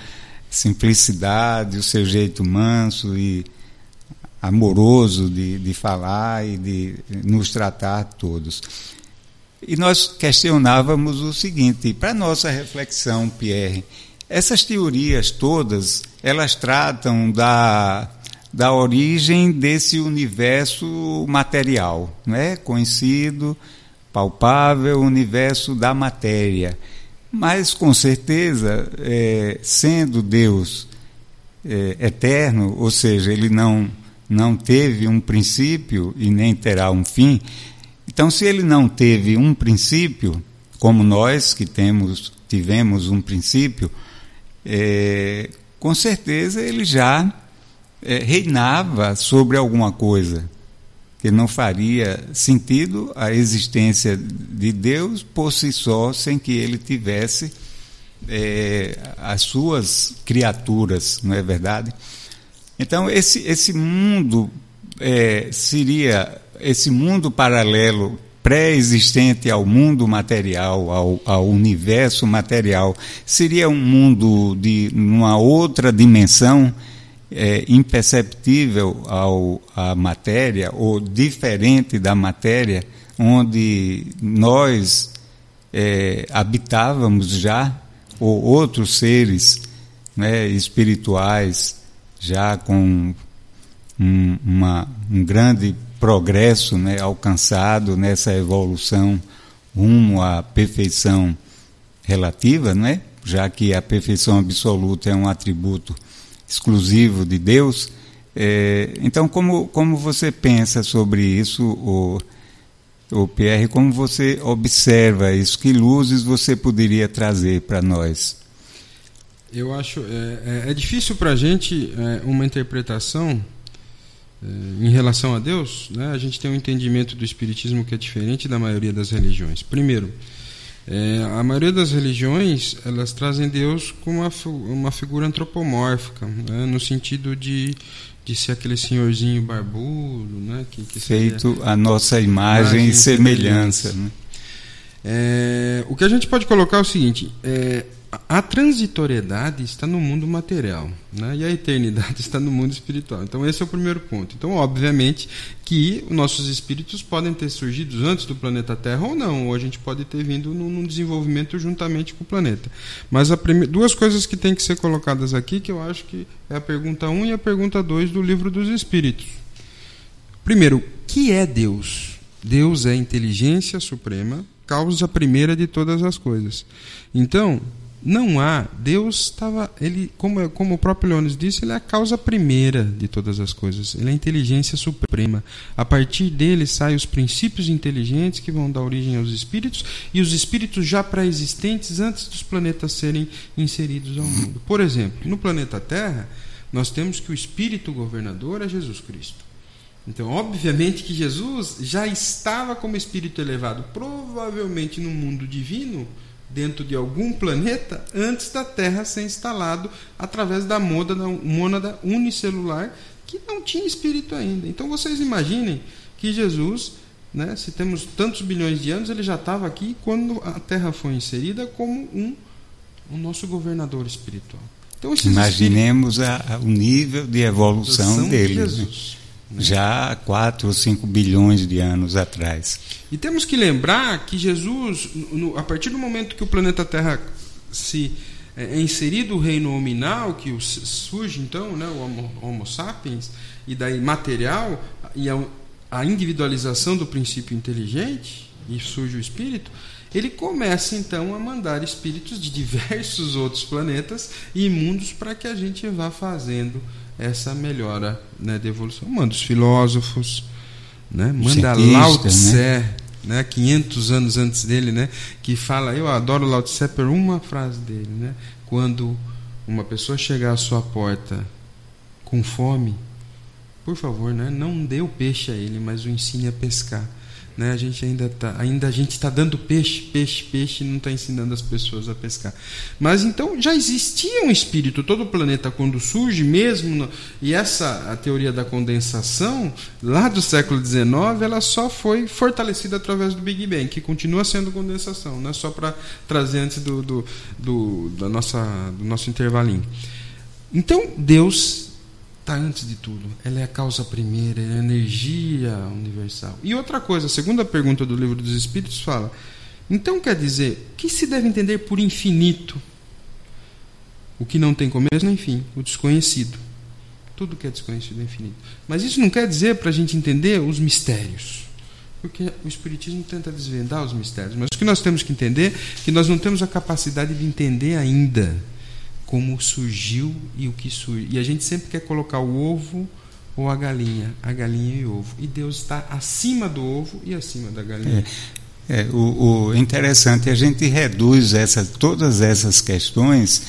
simplicidade, o seu jeito manso e amoroso de, de falar e de nos tratar todos. E nós questionávamos o seguinte, para nossa reflexão, Pierre, essas teorias todas, elas tratam da, da origem desse universo material, não é? conhecido, palpável, universo da matéria. Mas, com certeza, é, sendo Deus é, eterno, ou seja, ele não, não teve um princípio e nem terá um fim, então, se ele não teve um princípio, como nós que temos, tivemos um princípio, é, com certeza ele já é, reinava sobre alguma coisa, que não faria sentido a existência de Deus por si só, sem que ele tivesse é, as suas criaturas, não é verdade? Então, esse, esse mundo é, seria esse mundo paralelo pré-existente ao mundo material, ao, ao, universo material, seria um mundo de uma outra dimensão é, imperceptível ao, à matéria ou diferente da matéria, onde nós é, habitávamos já, ou outros seres né, espirituais já com um, uma, um grande progresso né, alcançado nessa evolução rumo à perfeição relativa, né, já que a perfeição absoluta é um atributo exclusivo de Deus. É, então, como, como você pensa sobre isso, o, o Pierre, como você observa isso? Que luzes você poderia trazer para nós? Eu acho é, é, é difícil para a gente é, uma interpretação é, em relação a Deus. Né? A gente tem um entendimento do espiritismo que é diferente da maioria das religiões. Primeiro, É, a maioria das religiões elas trazem Deus como uma, uma figura antropomórfica, né? no sentido de, de ser aquele senhorzinho barbudo, né? que, que feito a nossa imagem, imagem e semelhança. Né? É, o que a gente pode colocar é o seguinte: é, a transitoriedade está no mundo material né? e a eternidade *laughs* está no mundo espiritual. Então, esse é o primeiro ponto. Então, obviamente que nossos espíritos podem ter surgido antes do planeta Terra ou não, ou a gente pode ter vindo num desenvolvimento juntamente com o planeta. Mas prime... duas coisas que têm que ser colocadas aqui, que eu acho que é a pergunta 1 e a pergunta 2 do livro dos Espíritos. Primeiro, que é Deus? Deus é inteligência suprema, causa primeira de todas as coisas. Então, não há. Deus estava. Ele, como, como o próprio Leones disse, ele é a causa primeira de todas as coisas. Ele é a inteligência suprema. A partir dele saem os princípios inteligentes que vão dar origem aos espíritos e os espíritos já pré-existentes antes dos planetas serem inseridos ao mundo. Por exemplo, no planeta Terra, nós temos que o espírito governador é Jesus Cristo. Então, obviamente que Jesus já estava como espírito elevado, provavelmente no mundo divino dentro de algum planeta antes da Terra ser instalado através da mônada unicelular que não tinha espírito ainda. Então vocês imaginem que Jesus, né, se temos tantos bilhões de anos, ele já estava aqui quando a Terra foi inserida como um o nosso governador espiritual. Então, Imaginemos a, a, o nível de evolução dele. De né? Jesus. Né? Já há 4 ou 5 bilhões de anos atrás. E temos que lembrar que Jesus, no, a partir do momento que o planeta Terra se é, é inserido o reino nominal, que surge então né, o homo, homo, sapiens, e daí material, e a, a individualização do princípio inteligente, e surge o espírito, ele começa então a mandar espíritos de *laughs* diversos outros planetas e mundos para que a gente vá fazendo essa melhora né, de evolução. Manda os filósofos, né, manda Lao né? Tse, né? né, 500 anos antes dele, né, que fala, eu adoro Lao Tse por uma frase dele, né, quando uma pessoa chegar à sua porta com fome, por favor, né, não dê o peixe a ele, mas o ensine a pescar. Né? A gente ainda tá, ainda a gente está dando peixe, peixe, peixe e não está ensinando as pessoas a pescar. Mas então já existia um espírito. Todo o planeta quando surge mesmo no, e essa a teoria da condensação lá do século XIX ela só foi fortalecida através do Big Bang, que continua sendo condensação, não é só para trazer antes do, do, do, da nossa, do nosso intervalinho. Então Deus está antes de tudo. Ela é a causa primeira, é a energia universal. E outra coisa, a segunda pergunta do livro dos Espíritos fala: então quer dizer, o que se deve entender por infinito? O que não tem começo nem fim, o desconhecido. Tudo que é desconhecido é infinito. Mas isso não quer dizer para a gente entender os mistérios. Porque o Espiritismo tenta desvendar os mistérios. Mas o que nós temos que entender é que nós não temos a capacidade de entender ainda como surgiu e o que surge. E a gente sempre quer colocar o ovo ou a galinha, a galinha e o ovo. E Deus está acima do ovo e acima da galinha. É, é o, o, interessante é a gente reduz essa, todas essas questões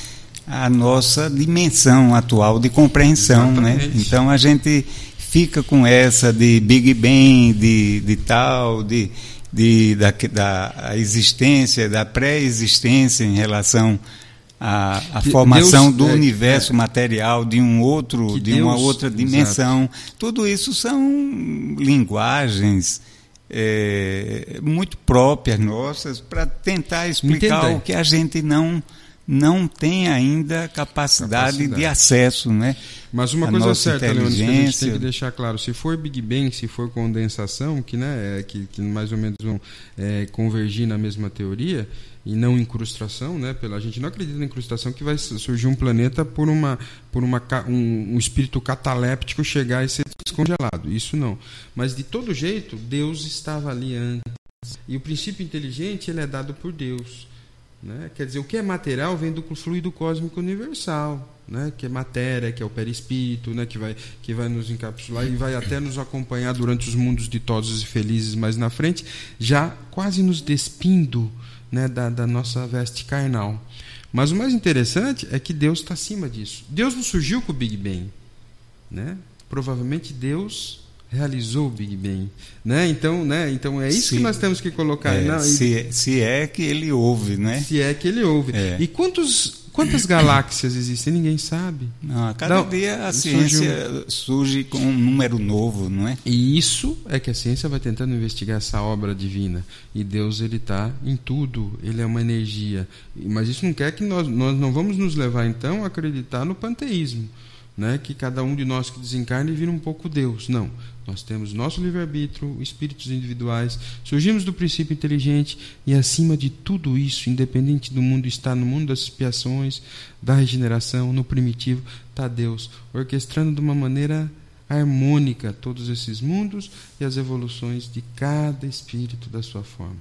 à nossa dimensão atual de compreensão, né? Então a gente fica com essa de Big Bang, de, de tal, de, de da, da existência, da pré-existência em relação a, a formação Deus, do é, universo é, material de um outro, de Deus, uma outra dimensão. Exato. Tudo isso são linguagens é, muito próprias nossas para tentar explicar o que a gente não não tem ainda capacidade, capacidade. de acesso, né? Mas uma a coisa certa, Leandro, que a gente tem que deixar claro, se for Big Bang, se for condensação, que, né, é, que, que mais ou menos vão é, convergir na mesma teoria, e não incrustação, né? Pela a gente não acredita na incrustação que vai surgir um planeta por uma por uma um, um espírito cataléptico chegar e ser descongelado. Isso não. Mas de todo jeito, Deus estava ali antes. E o princípio inteligente ele é dado por Deus, né? Quer dizer, o que é material vem do fluido cósmico universal. Né, que é matéria, que é o perispírito, né, que vai que vai nos encapsular e vai até nos acompanhar durante os mundos ditosos e felizes mais na frente, já quase nos despindo né, da, da nossa veste carnal. Mas o mais interessante é que Deus está acima disso. Deus não surgiu com o Big Bang. Né? Provavelmente Deus realizou o Big Bang, né? Então, né? Então é isso Se- que nós temos que colocar. É, Não, e- se, se é que ele ouve, né? se é que ele ouve. É. E quantos, quantas *coughs* galáxias existem? Ninguém sabe. Não, a cada Não, dia a surge ciência surge com um número novo, não é? E isso é que a ciência vai tentando investigar essa obra divina. E Deus ele está em tudo. Ele é uma energia. Mas isso não quer que nós, nós não vamos nos levar então a acreditar no panteísmo, né? Que cada um de nós que desencarna vira um pouco Deus. Não. Nós temos nosso livre-arbítrio, espíritos individuais, surgimos do princípio inteligente e, acima de tudo isso, independente do mundo estar no mundo das expiações, da regeneração, no primitivo, está Deus, orquestrando de uma maneira harmônica todos esses mundos e as evoluções de cada espírito da sua forma.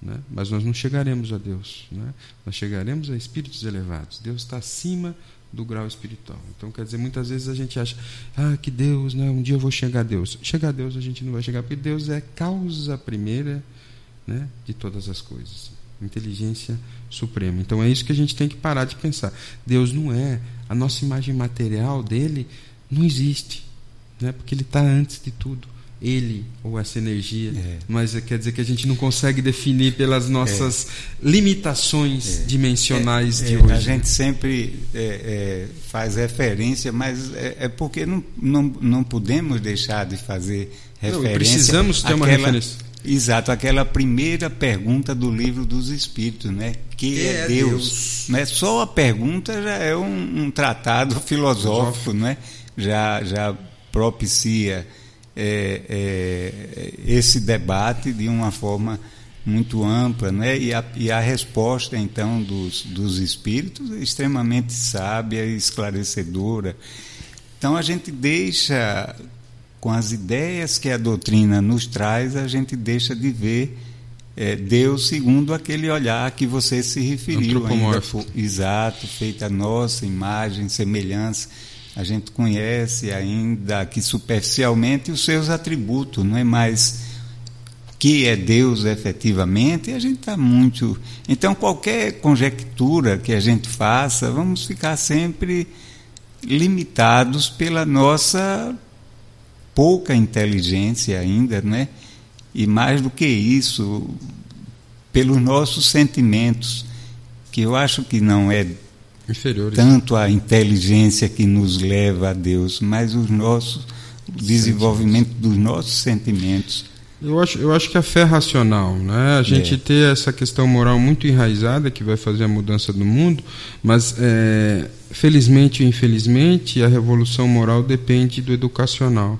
Né? Mas nós não chegaremos a Deus, né? nós chegaremos a espíritos elevados. Deus está acima do grau espiritual. Então, quer dizer, muitas vezes a gente acha, ah, que Deus, né? um dia eu vou chegar a Deus. Chegar a Deus a gente não vai chegar, porque Deus é causa primeira né? de todas as coisas. Inteligência suprema. Então é isso que a gente tem que parar de pensar. Deus não é, a nossa imagem material dele não existe, né? porque ele está antes de tudo. Ele ou essa energia, É. mas é- quer dizer que a gente não consegue definir pelas nossas limitações dimensionais de É, hoje. A gente sempre é, é, faz referência, mas é, é porque não, não, não podemos deixar de fazer Não, referência. precisamos ter uma àquela- referência. Exato, aquela primeira pergunta do livro dos Espíritos, né? Que, Que é, é Deus? Deus? Né? Só a pergunta já é um, um tratado filosófico, né? Já, já propicia é, é, esse debate de uma forma muito ampla, né? E a, e a resposta então dos, dos espíritos é extremamente sábia e esclarecedora. Então a gente deixa com as ideias que a doutrina nos traz, a gente deixa de ver eh, Deus segundo aquele olhar que você se referiu. Ainda, exato, feita a nossa imagem, semelhança. A gente conhece ainda que superficialmente os seus atributos, não é mais que é Deus efetivamente, e a gente está muito. Então, qualquer conjectura que a gente faça, vamos ficar sempre limitados pela nossa pouca inteligência ainda, né? E mais do que isso, pelos nossos sentimentos, que eu acho que não é Inferiores. tanto a inteligência que nos leva a Deus, mas os nossos o desenvolvimento dos nossos sentimentos. Eu acho, eu acho que a fé racional, né? A gente É. ter essa questão moral muito enraizada que vai fazer a mudança do mundo, mas é, felizmente ou infelizmente a revolução moral depende do educacional.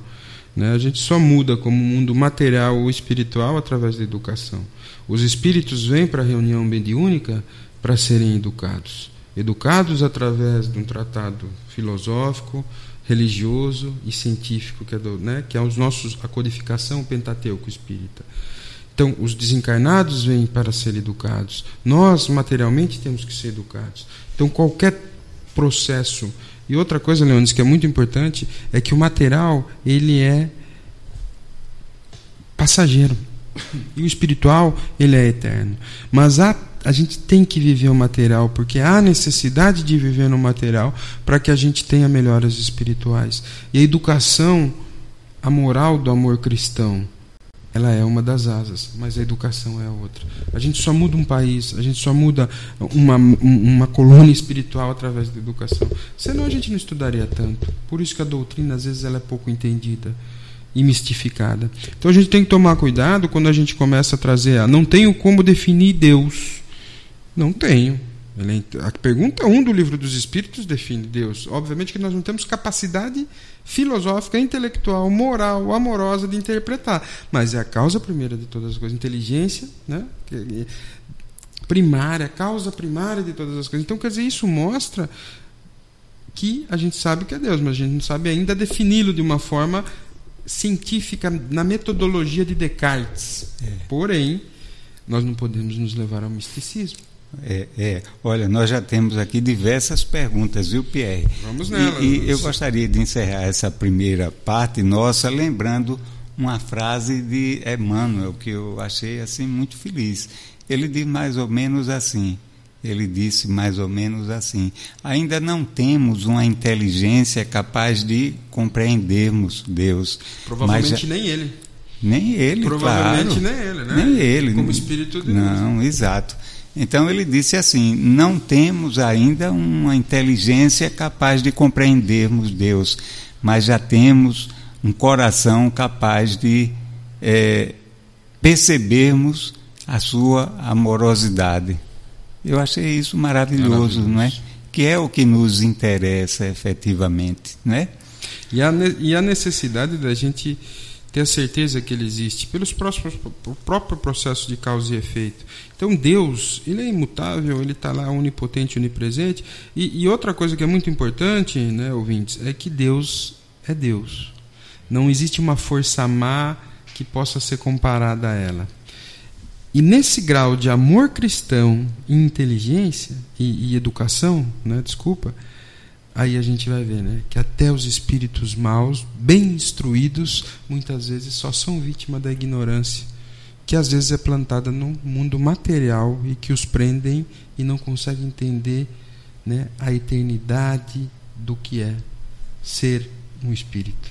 Né? A gente só muda como mundo material ou espiritual através da educação. Os espíritos vêm para a reunião mediúnica para serem educados. Educados através de um tratado filosófico, religioso e científico, que é, do, né, que é os nossos, a codificação pentateuco espírita. Então, os desencarnados vêm para ser educados. Nós, materialmente, temos que ser educados. Então, qualquer processo. E outra coisa, Leonis, que é muito importante, é que o material, ele é passageiro. E o espiritual, ele é eterno. Mas há, a gente tem que viver o material, porque há necessidade de viver no material para que a gente tenha melhoras espirituais. E a educação, a moral do amor cristão, ela é uma das asas, mas a educação é a outra. A gente só muda um país, a gente só muda uma, um- uma colônia espiritual através da educação. Senão a gente não estudaria tanto. Por isso que a doutrina, às vezes, ela é pouco entendida e mistificada. Então a gente tem que tomar cuidado quando a gente começa a trazer a não tenho como definir Deus. Não tenho. Ele é- A pergunta 1 do livro dos Espíritos define Deus. Obviamente que nós não temos capacidade filosófica, intelectual, moral, amorosa de interpretar. Mas é a causa primeira de todas as coisas. Inteligência, né? Primária, causa primária de todas as coisas. Então, quer dizer, isso mostra que a gente sabe que é Deus, mas a gente não sabe ainda defini-lo de uma forma científica na metodologia de Descartes. Porém, nós não podemos nos levar ao misticismo. É, é. Olha, nós já temos aqui diversas perguntas, viu, Pierre? Vamos E- nelas. E, eu gostaria de encerrar essa primeira parte nossa lembrando uma frase de Emmanuel que eu achei assim muito feliz. Ele diz mais ou menos assim: ele disse mais ou menos assim: ainda não temos uma inteligência capaz de compreendermos Deus. Provavelmente mas, nem ele. Nem ele, Provavelmente claro. nem ele, né? Nem ele. Como Espírito de Deus. Não, exato. Então ele disse assim: não temos ainda uma inteligência capaz de compreendermos Deus, mas já temos um coração capaz de é, percebermos a sua amorosidade. Eu achei isso maravilhoso, maravilhoso, não é? Que é o que nos interessa efetivamente, não é? E a, e a necessidade da gente ter a certeza que ele existe pelos próximos, o próprio processo de causa e efeito. Então Deus, ele é imutável, ele está lá onipotente, onipresente. E, e, outra coisa que é muito importante, né, ouvintes, é que Deus é Deus. Não existe uma força má que possa ser comparada a ela. E nesse grau de amor cristão e inteligência e, e educação, né, desculpa, aí a gente vai ver né, que até os espíritos maus, bem instruídos, muitas vezes só são vítima da ignorância, que às vezes é plantada no mundo material e que os prendem e não conseguem entender né, a eternidade do que é ser um espírito.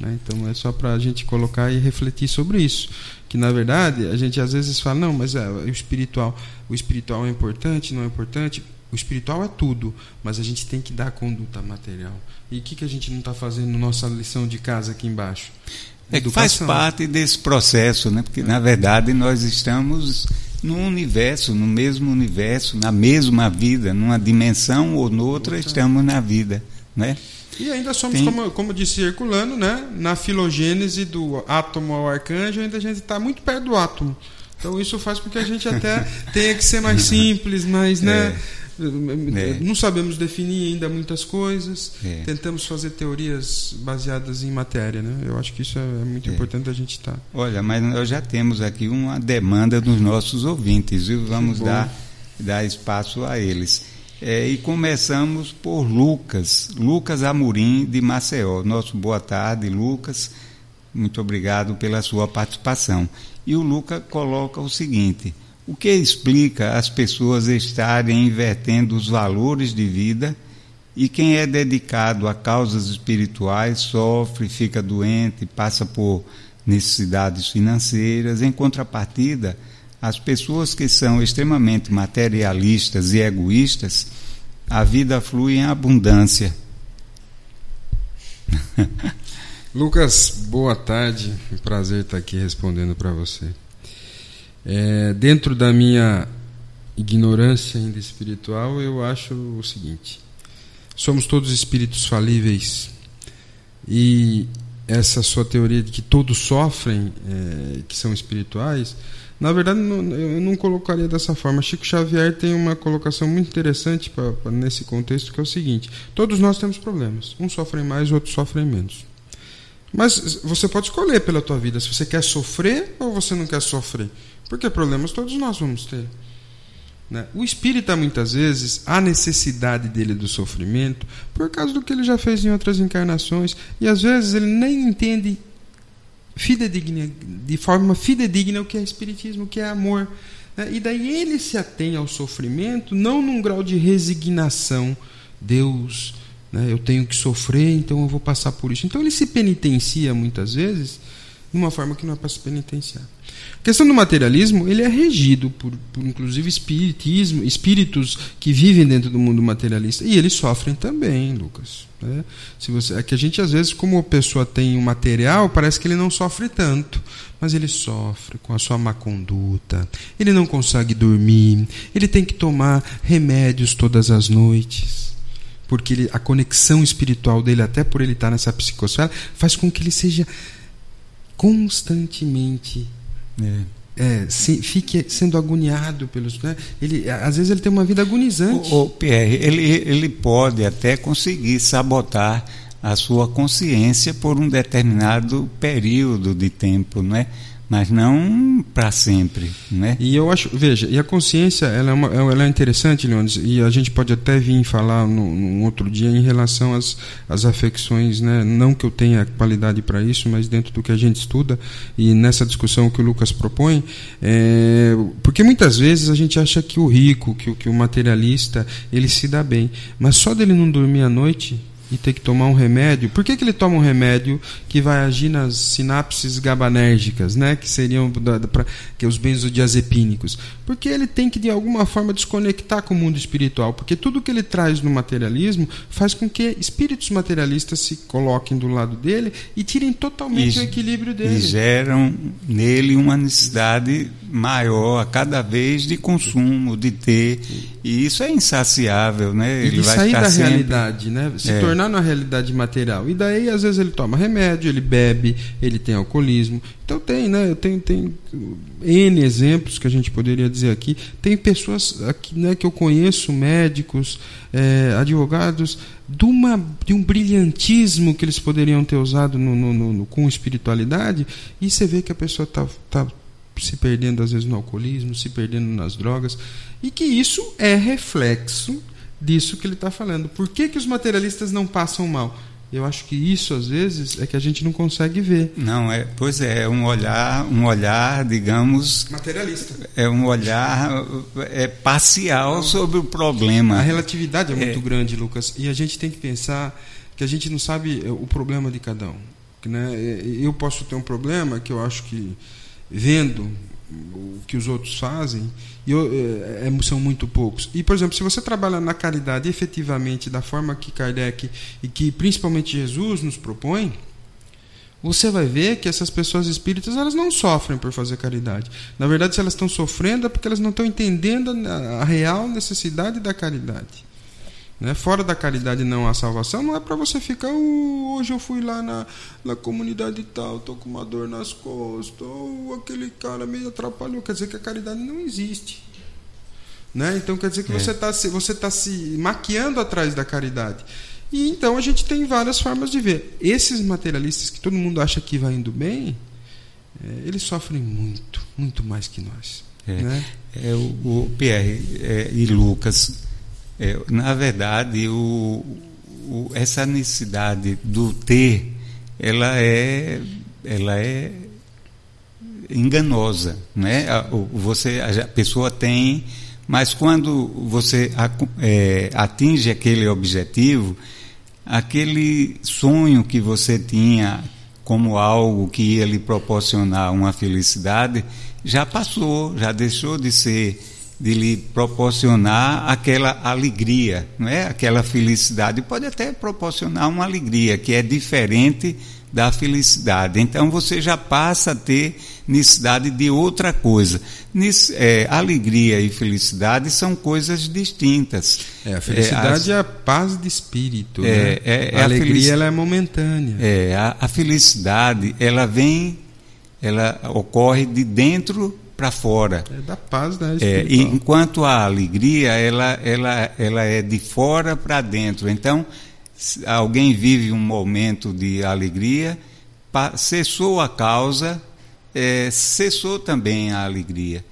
Né? Então é só para a gente colocar e refletir sobre isso. Que na verdade a gente às vezes fala, não, mas é, o espiritual, o espiritual é importante, não é importante. O espiritual é tudo, mas a gente tem que dar conduta material. E o que, que a gente não está fazendo na nossa lição de casa aqui embaixo? É que faz parte desse processo, né? porque é. na verdade nós estamos no universo, no mesmo universo, na mesma vida, numa dimensão ou noutra, Outra. estamos na vida. Né? E ainda somos, como, como disse Herculano, né? na filogênese do átomo ao arcanjo, ainda a gente está muito perto do átomo. Então isso faz com que a gente até *laughs* tenha que ser mais simples, mais, né? É. É. Não sabemos definir ainda muitas coisas, é. tentamos fazer teorias baseadas em matéria. Né? Eu acho que isso é muito é. importante a gente estar. Tá. Olha, mas nós já temos aqui uma demanda dos nossos ouvintes e vamos dar, dar espaço a eles. É, e começamos por Lucas, Lucas Amorim de Maceió. Nosso boa tarde, Lucas. Muito obrigado pela sua participação. E o Lucas coloca o seguinte: o que explica as pessoas estarem invertendo os valores de vida e quem é dedicado a causas espirituais sofre, fica doente, passa por necessidades financeiras. Em contrapartida, as pessoas que são extremamente materialistas e egoístas, a vida flui em abundância. *laughs* Lucas, boa tarde. Um prazer estar aqui respondendo para você. É, dentro da minha ignorância ainda espiritual, eu acho o seguinte: somos todos espíritos falíveis e essa sua teoria de que todos sofrem, é, que são espirituais, na verdade não, eu não colocaria dessa forma. Chico Xavier tem uma colocação muito interessante pra, pra, nesse contexto que é o seguinte: todos nós temos problemas, uns sofrem mais, outros sofrem menos. Mas você pode escolher pela tua vida se você quer sofrer ou você não quer sofrer. Porque problemas todos nós vamos ter. Né? O espírita, muitas vezes, a necessidade dele do sofrimento por causa do que ele já fez em outras encarnações. E às vezes ele nem entende fidedigna, de forma fidedigna o que é espiritismo, o que é amor. Né? E daí ele se atém ao sofrimento, não num grau de resignação. Deus, né, eu tenho que sofrer, então eu vou passar por isso. Então ele se penitencia muitas vezes de uma forma que não é para se penitenciar. A questão do materialismo, ele é regido por, por inclusive espiritismo, espíritos que vivem dentro do mundo materialista e eles sofrem também, Lucas. Né? Se você, é que a gente às vezes, como a pessoa tem um material, parece que ele não sofre tanto, mas ele sofre com a sua má conduta. Ele não consegue dormir, ele tem que tomar remédios todas as noites porque ele, a conexão espiritual dele, até por ele estar nessa psicosfera, faz com que ele seja constantemente é. É, se, fique sendo agoniado pelos. Né? Ele, às vezes ele tem uma vida agonizante. O, o Pierre, ele, ele pode até conseguir sabotar a sua consciência por um determinado período de tempo, não é? Mas não para sempre, né? E eu acho, veja, e a consciência ela é, uma, ela é interessante, Leones, e a gente pode até vir falar no, outro dia em relação às, às afecções, né? Não que eu tenha qualidade para isso, mas dentro do que a gente estuda e nessa discussão que o Lucas propõe, é, porque muitas vezes a gente acha que o rico, que, que o materialista, ele se dá bem, mas só dele não dormir à noite e ter que tomar um remédio. Por que, que ele toma um remédio que vai agir nas sinapses gabanérgicas, né? que seriam da, da, pra, que é os benzodiazepínicos? Porque ele tem que, de alguma forma, desconectar com o mundo espiritual. Porque tudo que ele traz no materialismo faz com que espíritos materialistas se coloquem do lado dele e tirem totalmente E- o equilíbrio dele. E geram nele uma necessidade maior a cada vez de consumo, de ter. E isso é insaciável, né? E Ele de vai sair da sempre... realidade, né? Se É. tornar na realidade material. E daí, às vezes, ele toma remédio, ele bebe, ele tem alcoolismo. Então tem, né? Eu tenho, tem N exemplos que a gente poderia dizer aqui. Tem pessoas aqui, né, que eu conheço, médicos, eh, advogados, de, uma, de um brilhantismo que eles poderiam ter usado no, no- no- no- com espiritualidade, e você vê que a pessoa está tá se perdendo, às vezes, no alcoolismo, se perdendo nas drogas, e que isso é reflexo disso que ele está falando. Por que, que os materialistas não passam mal? Eu acho que isso, às vezes, é que a gente não consegue ver. Não, é, pois é, é um olhar, um olhar, digamos, Materialista. é um olhar é parcial sobre o problema. A relatividade é muito É. grande, Lucas, e a gente tem que pensar que a gente não sabe o problema de cada um. Né? Eu posso ter um problema que eu acho que, vendo o que os outros fazem, eu, eh, é- são muito poucos. E, por exemplo, se você trabalha na caridade efetivamente da forma que Kardec e que principalmente Jesus nos propõe, você vai ver que essas pessoas espíritas elas não sofrem por fazer caridade. Na verdade, se elas estão sofrendo é porque elas não estão entendendo a real necessidade da caridade. Né? Fora da caridade não há salvação, não é para você ficar, "Uh, hoje eu fui lá na, na comunidade tal, tô com uma dor nas costas, ou aquele cara me atrapalhou. Quer dizer que a caridade não existe. Né? Então quer dizer que É. você está se, você tá se maquiando atrás da caridade. E então a gente tem várias formas de ver. Esses materialistas que todo mundo acha que vai indo bem, eh, eles sofrem muito, muito mais que nós. É. Né? É, o, o Pierre é, e Lucas, é, na verdade, o, o- essa necessidade do ter, ela é, ela é enganosa, né? A, você, a pessoa tem, mas quando você é, atinge aquele objetivo, aquele sonho que você tinha como algo que ia lhe proporcionar uma felicidade já passou, já deixou de ser de lhe proporcionar aquela alegria, não é? Aquela felicidade pode até proporcionar uma alegria que é diferente da felicidade. Então você já passa a ter necessidade de outra coisa. É, alegria e felicidade são coisas distintas. É, a felicidade É, é, a paz de espírito. É, né? é- é a a alegria ela é momentânea. É, a, a felicidade, ela vem, ela ocorre de dentro para fora. É da paz da É, enquanto a alegria, ela, ela, ela é de fora para dentro. Então, se alguém vive um momento de alegria, cessou a causa, é, cessou também a alegria.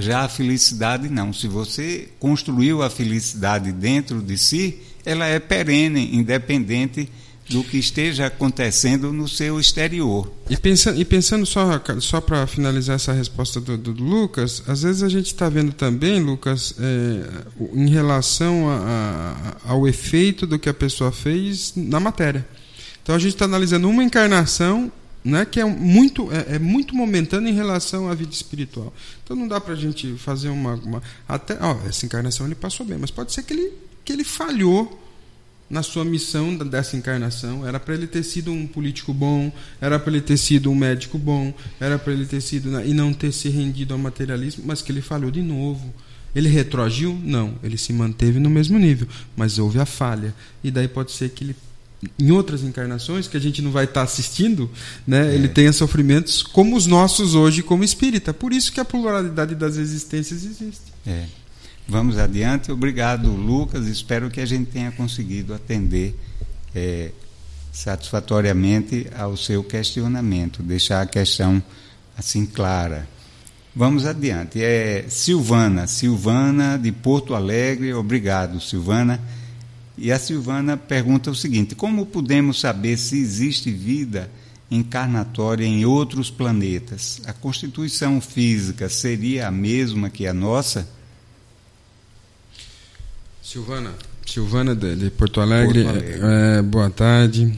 Já a felicidade não. Se você construiu a felicidade dentro de si, ela é perene, independente do que esteja acontecendo no seu exterior. E pensando, e pensando só, só para finalizar essa resposta do, do Lucas, às vezes a gente está vendo também, Lucas, é, em relação a- a- ao efeito do que a pessoa fez na matéria. Então a gente está analisando uma encarnação né, que é muito, é, é muito momentânea em relação à vida espiritual. Então não dá para a gente fazer uma. uma até, ó, essa encarnação ele passou bem, mas pode ser que ele, que ele falhou na sua missão dessa encarnação. Era para ele ter sido um político bom, era para ele ter sido um médico bom, era para ele ter sido e não ter se rendido ao materialismo, mas que ele falhou de novo. Ele retroagiu? Não, ele se manteve no mesmo nível, mas houve a falha. E daí pode ser que ele em outras encarnações que a gente não vai estar assistindo, né, ele tenha sofrimentos como os nossos hoje como espírita. Por isso que a pluralidade das existências existe. É. Vamos adiante. Obrigado, Lucas. Espero que a gente tenha conseguido atender é, satisfatoriamente ao seu questionamento, deixar a questão assim clara. Vamos adiante. É Silvana, Silvana de Porto Alegre. Obrigado, Silvana. E a Silvana pergunta o seguinte: como podemos saber se existe vida encarnatória em outros planetas? A constituição física seria a mesma que a nossa? Silvana, Silvana de, Porto Alegre, Porto Alegre. É, boa tarde.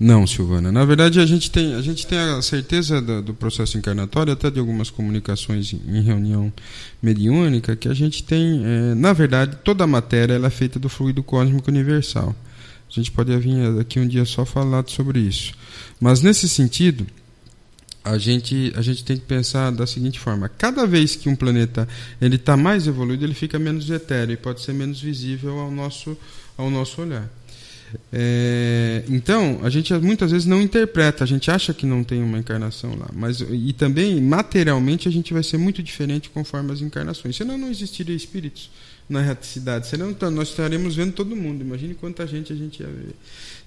Não, Silvana. Na verdade, a gente tem a, gente tem a certeza do, do processo encarnatório, até de algumas comunicações em, em reunião mediúnica, que a gente tem, é, na verdade, toda a matéria ela é feita do fluido cósmico universal. A gente pode vir aqui um dia só falar sobre isso. Mas nesse sentido, a gente, a gente tem que pensar da seguinte forma: cada vez que um planeta ele está mais evoluído, ele fica menos etéreo e pode ser menos visível ao nosso, ao nosso olhar. É, então, a gente muitas vezes não interpreta, a gente acha que não tem uma encarnação lá, mas e também materialmente a gente vai ser muito diferente conforme as encarnações. Senão não existiria espíritos na reticidade, senão nós estaremos vendo todo mundo. Imagine quanta gente a gente ia ver.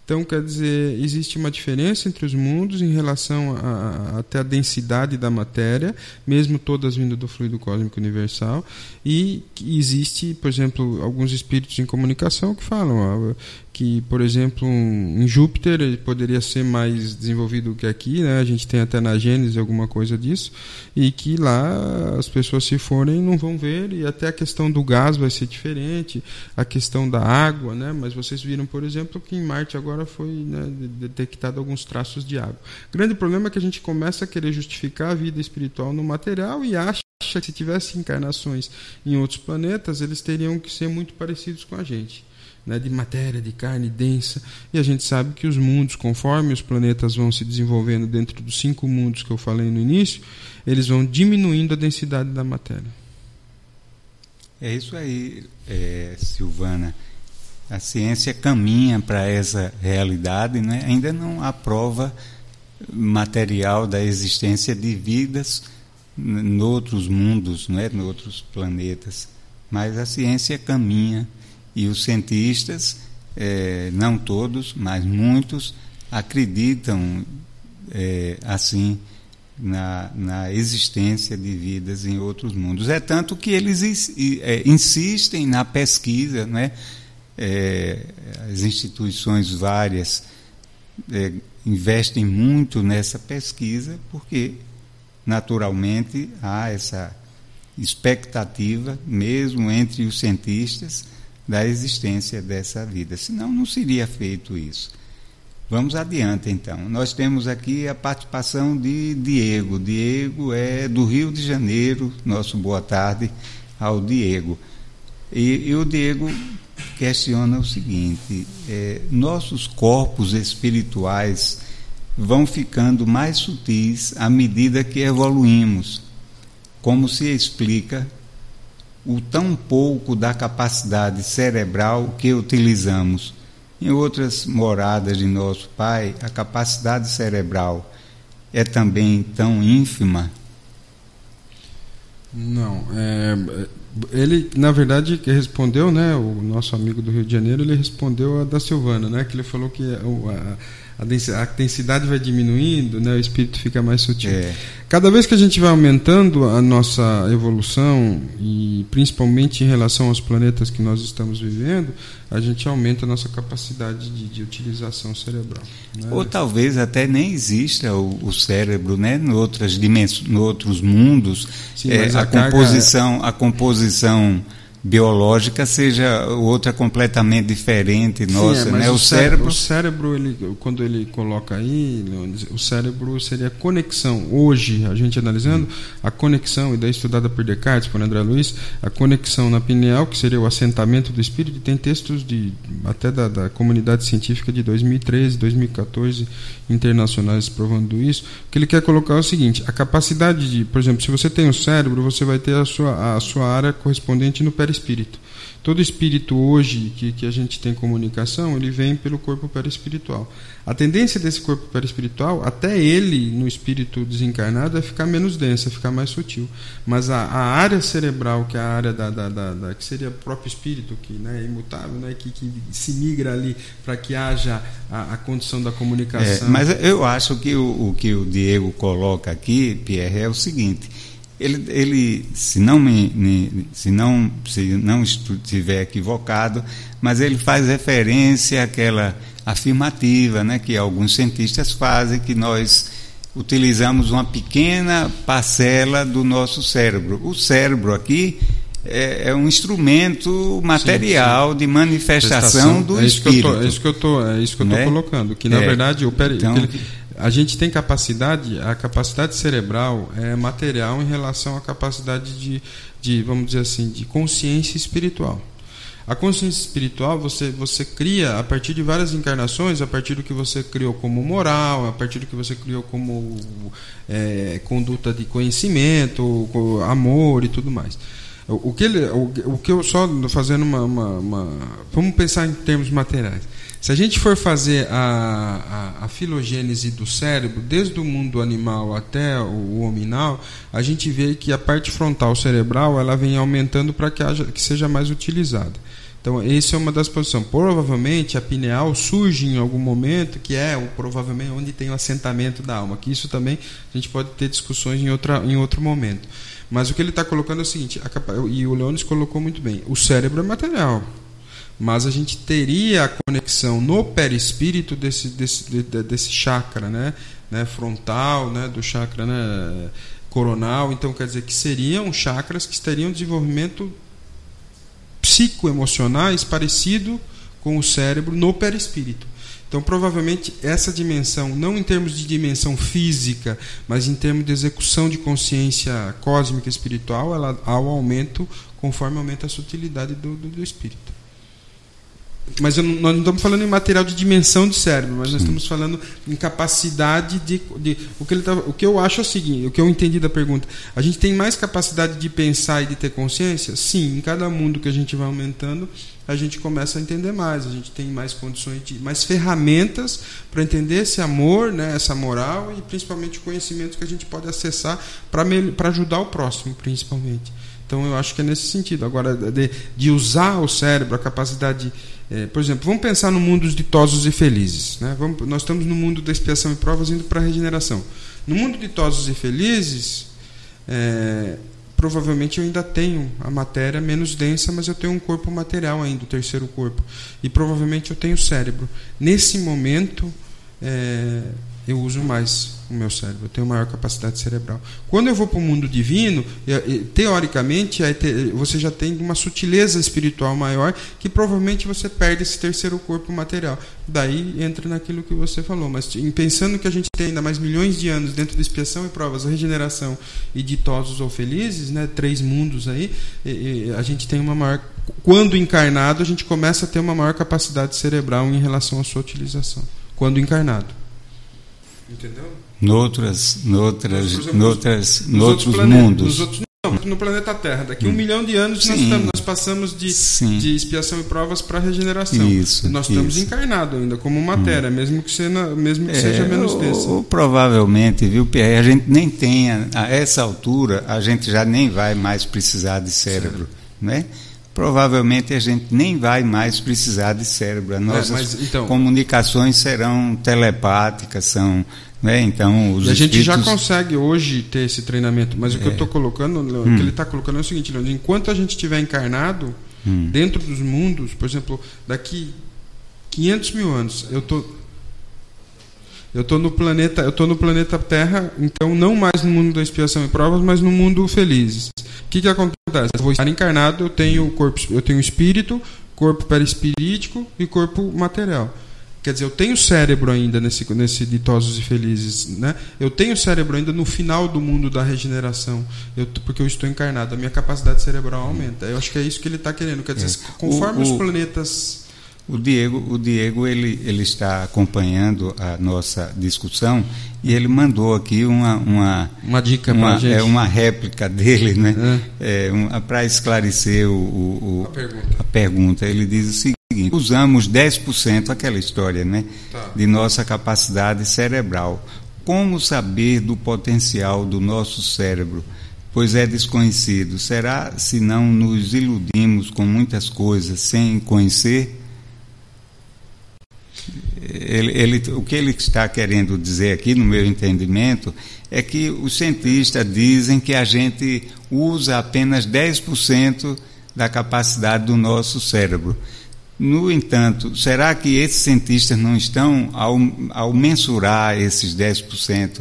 Então, quer dizer, existe uma diferença entre os mundos em relação a, a, até a densidade da matéria, mesmo todas vindo do fluido cósmico universal, e existe, por exemplo, alguns espíritos em comunicação que falam que, por exemplo, em Júpiter ele poderia ser mais desenvolvido que aqui, né? A gente tem até na Gênesis alguma coisa disso, e que lá as pessoas se forem não vão ver, e até a questão do gás vai ser diferente, a questão da água, né? Mas vocês viram, por exemplo, que em Marte agora foi né, detectado alguns traços de água. O grande problema é que a gente começa a querer justificar a vida espiritual no material e acha que se tivesse encarnações em outros planetas, eles teriam que ser muito parecidos com a gente né, de matéria, de carne densa. E a gente sabe que os mundos, conforme os planetas vão se desenvolvendo dentro dos cinco mundos que eu falei no início, eles vão diminuindo a densidade da matéria. É isso aí, é, Silvana. A ciência caminha para essa realidade, né? ainda não há prova material da existência de vidas em outros mundos, né? em outros planetas. Mas a ciência caminha e os cientistas, é, não todos, mas muitos, acreditam é, assim na, na existência de vidas em outros mundos. É tanto que eles é, insistem na pesquisa, né? As instituições várias investem muito nessa pesquisa, porque naturalmente há essa expectativa, mesmo entre os cientistas, da existência dessa vida. Senão, não seria feito isso. Vamos adiante, então. Nós temos aqui a participação de Diego. Diego é do Rio de Janeiro. Nosso boa tarde ao Diego. E, e o Diego questiona o seguinte: é, nossos corpos espirituais vão ficando mais sutis à medida que evoluímos, como se explica o tão pouco da capacidade cerebral que utilizamos. Em outras moradas de nosso Pai, a capacidade cerebral é também tão ínfima? Não. É, ele, na verdade, respondeu, né, o nosso amigo do Rio de Janeiro, ele respondeu a da Silvana, né, que ele falou que a, a densidade vai diminuindo, né, o espírito fica mais sutil. É. Cada vez que a gente vai aumentando a nossa evolução, e principalmente em relação aos planetas que nós estamos vivendo, a gente aumenta a nossa capacidade de, de utilização cerebral. Né? Ou talvez até nem exista o, o cérebro, né? Em outras dimensões, em outros mundos, Sim, é, a, a, composição, a composição biológica seja outra completamente diferente nossa, Sim, é, né? O, o cérebro, o cérebro, ele, quando ele coloca aí, o cérebro seria a conexão. Hoje, a gente analisando a conexão e daí estudada por Descartes, por André Luiz, a conexão na pineal, que seria o assentamento do espírito, tem textos de até da, da comunidade científica de 2013, 2014 internacionais provando isso. Que ele quer colocar é o seguinte: a capacidade de, por exemplo, se você tem o cérebro, você vai ter a sua a sua área correspondente no perispírito. Todo espírito hoje que, que a gente tem comunicação, ele vem pelo corpo perispiritual. A tendência desse corpo perispiritual, até ele, no espírito desencarnado, é ficar menos denso, é ficar mais sutil. Mas a, a área cerebral, que é a área da, da, da, da, que seria o próprio espírito, que né, é imutável, né, que, que se migra ali para que haja a, a condição da comunicação. É, mas eu acho que o, o que o Diego coloca aqui, Pierre, é o seguinte ele, ele se não me, me, se não se não estiver equivocado, mas ele faz referência àquela afirmativa, né, que alguns cientistas fazem que nós utilizamos uma pequena parcela do nosso cérebro. O cérebro aqui é, é um instrumento material sim, sim. de manifestação do é espírito. Tô, é isso que eu estou é isso que eu né? colocando, que na é. verdade o peri, então, ele, a gente tem capacidade, a capacidade cerebral é material em relação à capacidade de, de vamos dizer assim, de consciência espiritual. A consciência espiritual você, você cria a partir de várias encarnações, a partir do que você criou como moral, a partir do que você criou como é, conduta de conhecimento, amor e tudo mais. O, que, ele, o, o, que eu só fazendo uma, uma, uma. Vamos pensar em termos materiais. Se a gente for fazer a, a, a, filogênese do cérebro, desde o mundo animal até o hominal, a gente vê que a parte frontal cerebral ela vem aumentando para que, que seja mais utilizada. Então, essa é uma das posições. Provavelmente a pineal surge em algum momento, que é o, provavelmente onde tem o assentamento da alma. Que isso também a gente pode ter discussões em, outra, em outro momento. Mas o que ele está colocando é o seguinte, a, e o Leones colocou muito bem: o cérebro é material mas a gente teria a conexão no perispírito desse, desse, desse chakra, né? né? frontal, né? do chakra né? coronal. Então, quer dizer que seriam chakras que teriam desenvolvimento psicoemocionais parecido com o cérebro no perispírito. Então, provavelmente, essa dimensão, não em termos de dimensão física, mas em termos de execução de consciência cósmica espiritual, ela há o aumento conforme aumenta a sutilidade do, do, do espírito. Mas eu, nós não estamos falando em material de dimensão de cérebro, mas nós estamos falando em capacidade de. de o, que ele tá, o que eu acho é o seguinte: o que eu entendi da pergunta. A gente tem mais capacidade de pensar e de ter consciência? Sim, em cada mundo que a gente vai aumentando, a gente começa a entender mais, a gente tem mais condições de. mais ferramentas para entender esse amor, né, essa moral e principalmente o conhecimento que a gente pode acessar para ajudar o próximo, principalmente. Então eu acho que é nesse sentido. Agora, de, de usar o cérebro, a capacidade. De, é, por exemplo, vamos pensar no mundo dos ditosos e felizes. Né? Vamos, nós estamos no mundo da expiação e provas indo para a regeneração. No mundo de ditosos e felizes, é, provavelmente eu ainda tenho a matéria menos densa, mas eu tenho um corpo material ainda, o terceiro corpo. E provavelmente eu tenho o cérebro. Nesse momento, é, eu uso mais o meu cérebro, eu tenho maior capacidade cerebral. Quando eu vou para o mundo divino, teoricamente, você já tem uma sutileza espiritual maior que provavelmente você perde esse terceiro corpo material. Daí entra naquilo que você falou. Mas pensando que a gente tem ainda mais milhões de anos dentro da expiação e provas, regeneração e ditosos ou felizes, né, três mundos aí, a gente tem uma maior. Quando encarnado, a gente começa a ter uma maior capacidade cerebral em relação à sua utilização. Quando encarnado. Entendeu? Noutras, noutras, exemplo, noutras, nos noutros mundos. Nos outros, não, no planeta Terra. Daqui a um hum. milhão de anos nós, estamos, nós, passamos de, de expiação e provas para regeneração. Isso, nós estamos encarnados ainda como matéria, hum. mesmo que, seja, mesmo que é, seja menos densa. Ou, provavelmente, viu, Pierre, a gente nem tenha, a essa altura, a gente já nem vai mais precisar de cérebro. Né? Provavelmente a gente nem vai mais precisar de cérebro. As é, nossas é, mas, então, comunicações serão telepáticas, são. Né? Então, os e a gente já consegue hoje ter esse treinamento, mas o que eu estou é. colocando, hum. o que hum. ele está colocando é o seguinte, Leandro, enquanto a gente estiver encarnado hum. dentro dos mundos, por exemplo, daqui 500 mil anos, eu tô eu estou no planeta, eu tô no planeta Terra, então não mais no mundo da expiação e provas, mas no mundo felizes. O que, que acontece? Eu vou estar encarnado, eu tenho corpo, eu tenho espírito, corpo perispirítico e corpo material. Quer dizer, eu tenho cérebro ainda nesse, nesse ditosos e felizes, né? Eu tenho cérebro ainda no final do mundo da regeneração, eu, porque eu estou encarnado, a minha capacidade cerebral aumenta. Eu acho que é isso que ele está querendo. Quer dizer, é. conforme o, o... os planetas O Diego, o Diego ele, ele está acompanhando a nossa discussão e ele mandou aqui uma uma, uma dica uma, gente. É uma réplica dele, né? É. É, para esclarecer o, o, a, pergunta. a, pergunta. Ele diz o seguinte: usamos 10%, aquela história, né? Tá. De nossa capacidade cerebral. Como saber do potencial do nosso cérebro? Pois é desconhecido. Será se não nos iludimos com muitas coisas sem conhecer? Ele, ele, o que ele está querendo dizer aqui, no meu entendimento, é que os cientistas dizem que a gente usa apenas 10% da capacidade do nosso cérebro. No entanto, será que esses cientistas não estão, ao, ao mensurar esses 10%,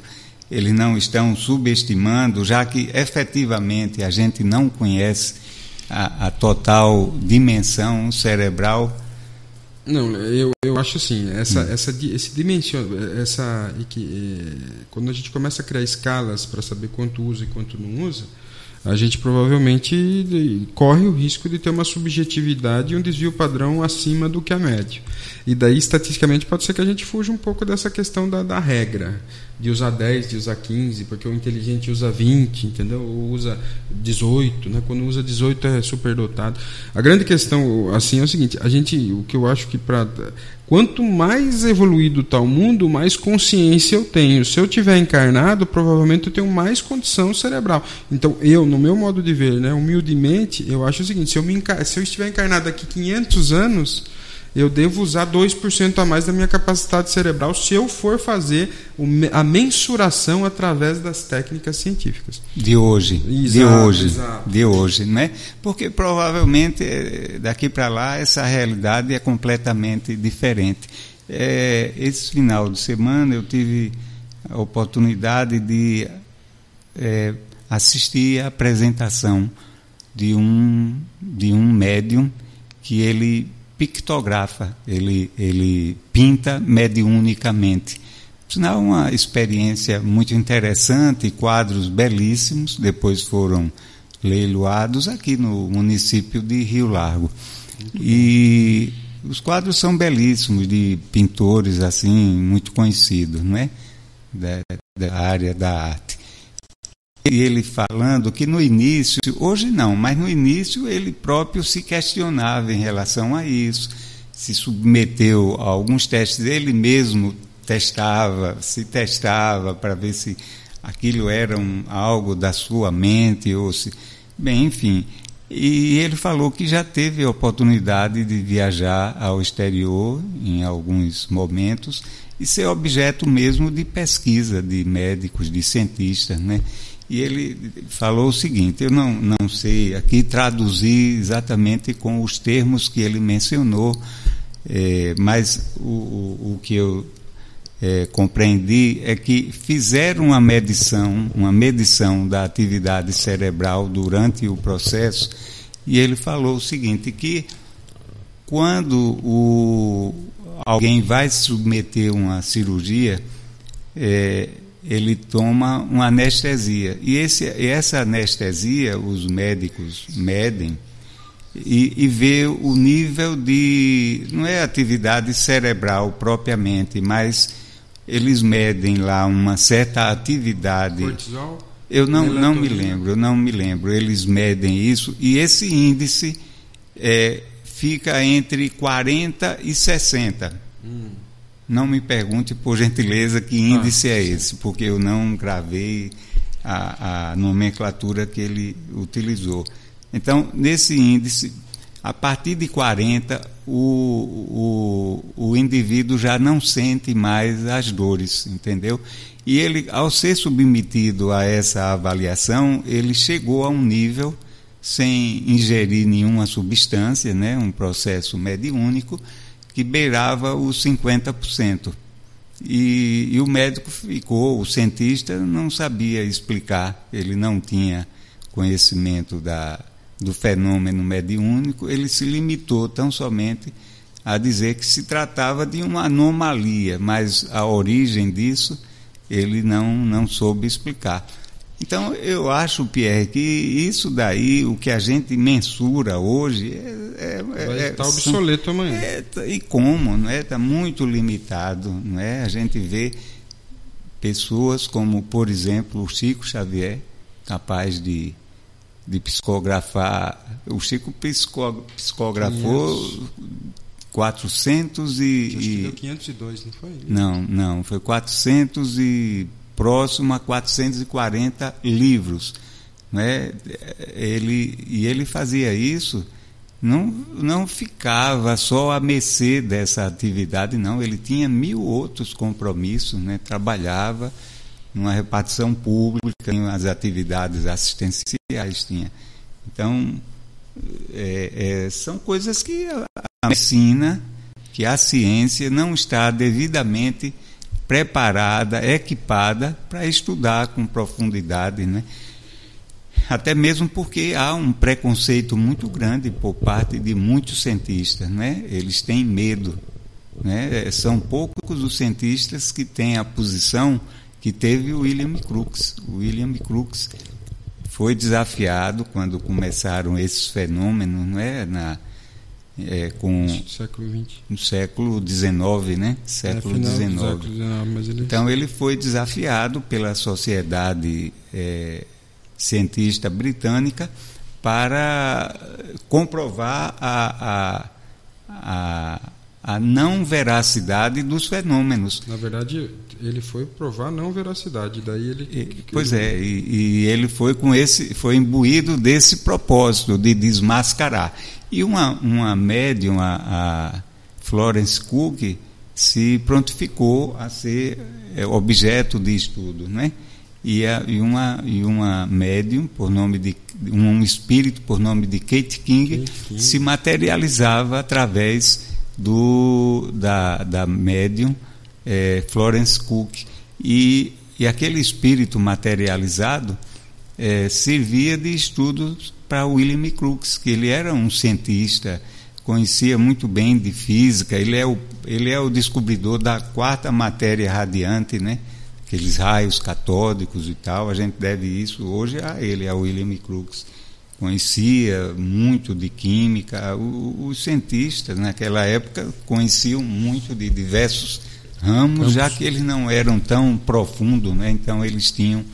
eles não estão subestimando, já que efetivamente a gente não conhece a, a total dimensão cerebral não, eu, eu acho assim, essa, hum. essa, esse dimension, essa, é, quando a gente começa a criar escalas para saber quanto usa e quanto não usa, a gente provavelmente corre o risco de ter uma subjetividade e um desvio padrão acima do que a média. E daí, estatisticamente, pode ser que a gente fuja um pouco dessa questão da, da regra, de usar 10, de usar 15, porque o inteligente usa 20, entendeu? Ou usa 18, né? Quando usa 18 é superdotado. A grande questão, assim, é o seguinte, a gente, o que eu acho que para Quanto mais evoluído está o mundo, mais consciência eu tenho. Se eu tiver encarnado, provavelmente eu tenho mais condição cerebral. Então, eu, no meu modo de ver, né, humildemente, eu acho o seguinte: se eu, me, se eu estiver encarnado aqui 500 anos, eu devo usar 2% a mais da minha capacidade cerebral se eu for fazer a mensuração através das técnicas científicas. De hoje, exato, de hoje, exato. de hoje, né? Porque provavelmente eh, daqui para lá essa realidade é completamente diferente. É, esse final de semana eu tive a oportunidade de é, assistir a apresentação de um de um médium que ele pictografa, ele, ele pinta mediunicamente. Sinal, uma experiência muito interessante, quadros belíssimos, depois foram leiloados aqui no município de Rio Largo. E os quadros são belíssimos, de pintores assim, muito conhecidos, não é? Da, da área da arte e ele falando que no início, hoje não, mas no início ele próprio se questionava em relação a isso, se submeteu a alguns testes, ele mesmo testava, se testava para ver se aquilo era um, algo da sua mente ou se. Bem, enfim. E ele falou que já teve a oportunidade de viajar ao exterior em alguns momentos e ser objeto mesmo de pesquisa de médicos, de cientistas, né? E ele falou o seguinte: eu não, não sei aqui traduzir exatamente com os termos que ele mencionou, é, mas o, o, o, que eu é, compreendi é que fizeram uma medição, uma medição da atividade cerebral durante o processo, e ele falou o seguinte: que quando o, alguém vai submeter uma cirurgia, é, ele toma uma anestesia. E esse, essa anestesia, os médicos medem e, e vê o nível de. não é atividade cerebral propriamente, mas eles medem lá uma certa atividade. Cortisol? Eu não, não me lembro, eu não me lembro. Eles medem isso e esse índice é, fica entre 40 e 60. Hum. Não me pergunte, por gentileza, que índice ah, é esse, porque eu não gravei a, a nomenclatura que ele utilizou. Então, nesse índice, a partir de 40, o, o, o indivíduo já não sente mais as dores, entendeu? E ele, ao ser submetido a essa avaliação, ele chegou a um nível, sem ingerir nenhuma substância, né, um processo mediúnico, que beirava os 50%. E, e o médico ficou, o cientista não sabia explicar, ele não tinha conhecimento da, do fenômeno mediúnico, ele se limitou tão somente a dizer que se tratava de uma anomalia, mas a origem disso ele não, não soube explicar. Então, eu acho, Pierre, que isso daí, o que a gente mensura hoje, é, é, vai estar é, obsoleto amanhã. É, tá, e como, não é? Está muito limitado, não é? A gente vê pessoas como, por exemplo, o Chico Xavier, capaz de, de psicografar. O Chico psico, psicografou 500. 400 e. Acho que deu 502, não foi? Não, não, foi 400 e próximo a 440 livros. Né? Ele, e ele fazia isso, não, não ficava só a mercê dessa atividade, não. Ele tinha mil outros compromissos, né? trabalhava numa repartição pública, em as atividades assistenciais tinha. Então, é, é, são coisas que a medicina, que a ciência não está devidamente preparada, equipada para estudar com profundidade, né? Até mesmo porque há um preconceito muito grande por parte de muitos cientistas, né? Eles têm medo, né? São poucos os cientistas que têm a posição que teve o William Crookes. O William Crookes foi desafiado quando começaram esses fenômenos, não é, na é, com século XX. no século XIX, né? Século é, XIX. Ele... Então ele foi desafiado pela sociedade é, cientista britânica para comprovar a, a, a, a não veracidade dos fenômenos. Na verdade, ele foi provar não veracidade, daí ele. E, pois é, e, e, ele foi com esse, foi imbuído desse propósito de desmascarar. E uma, uma médium, a, a Florence Cook, se prontificou a ser é, objeto de estudo, né? E, a, e, uma, e uma médium, por nome de um espírito por nome de Kate King, Kate King. se materializava através do, da, da médium é, Florence Cook. E, e aquele espírito materializado é, servia de estudos para William Crookes, que ele era um cientista, conhecia muito bem de física, ele é o, ele é o descobridor da quarta matéria radiante, né? aqueles raios catódicos e tal, a gente deve isso hoje a ele, a William Crookes. Conhecia muito de química, os cientistas naquela época conheciam muito de diversos ramos, já que eles não eram tão profundos, né? então eles tinham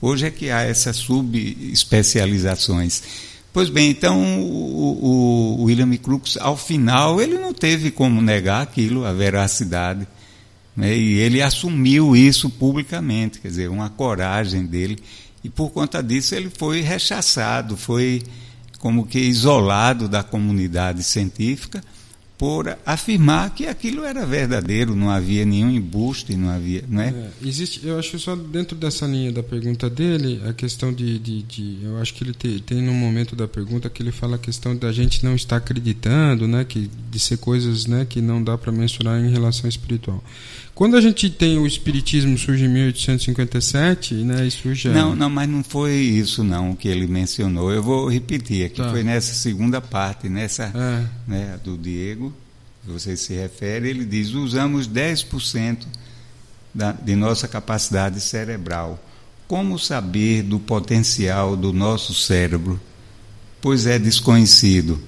Hoje é que há essas subespecializações. Pois bem, então o, o, William Crookes, ao final, ele não teve como negar aquilo, a veracidade. Né? E ele assumiu isso publicamente, quer dizer, uma coragem dele. E por conta disso ele foi rechaçado, foi como que isolado da comunidade científica por afirmar que aquilo era verdadeiro, não havia nenhum embuste, não havia, não é? é? existe, eu acho só dentro dessa linha da pergunta dele, a questão de, de, de eu acho que ele tem, tem no momento da pergunta que ele fala a questão da gente não estar acreditando, né, que de ser coisas, né, que não dá para mensurar em relação espiritual. Quando a gente tem o espiritismo surge em 1857, né, e surge Não, não, mas não foi isso não que ele mencionou. Eu vou repetir aqui, tá. foi nessa segunda parte, nessa, é. né, do Diego, que você se refere, ele diz: "Usamos 10% da, de nossa capacidade cerebral. Como saber do potencial do nosso cérebro? Pois é desconhecido.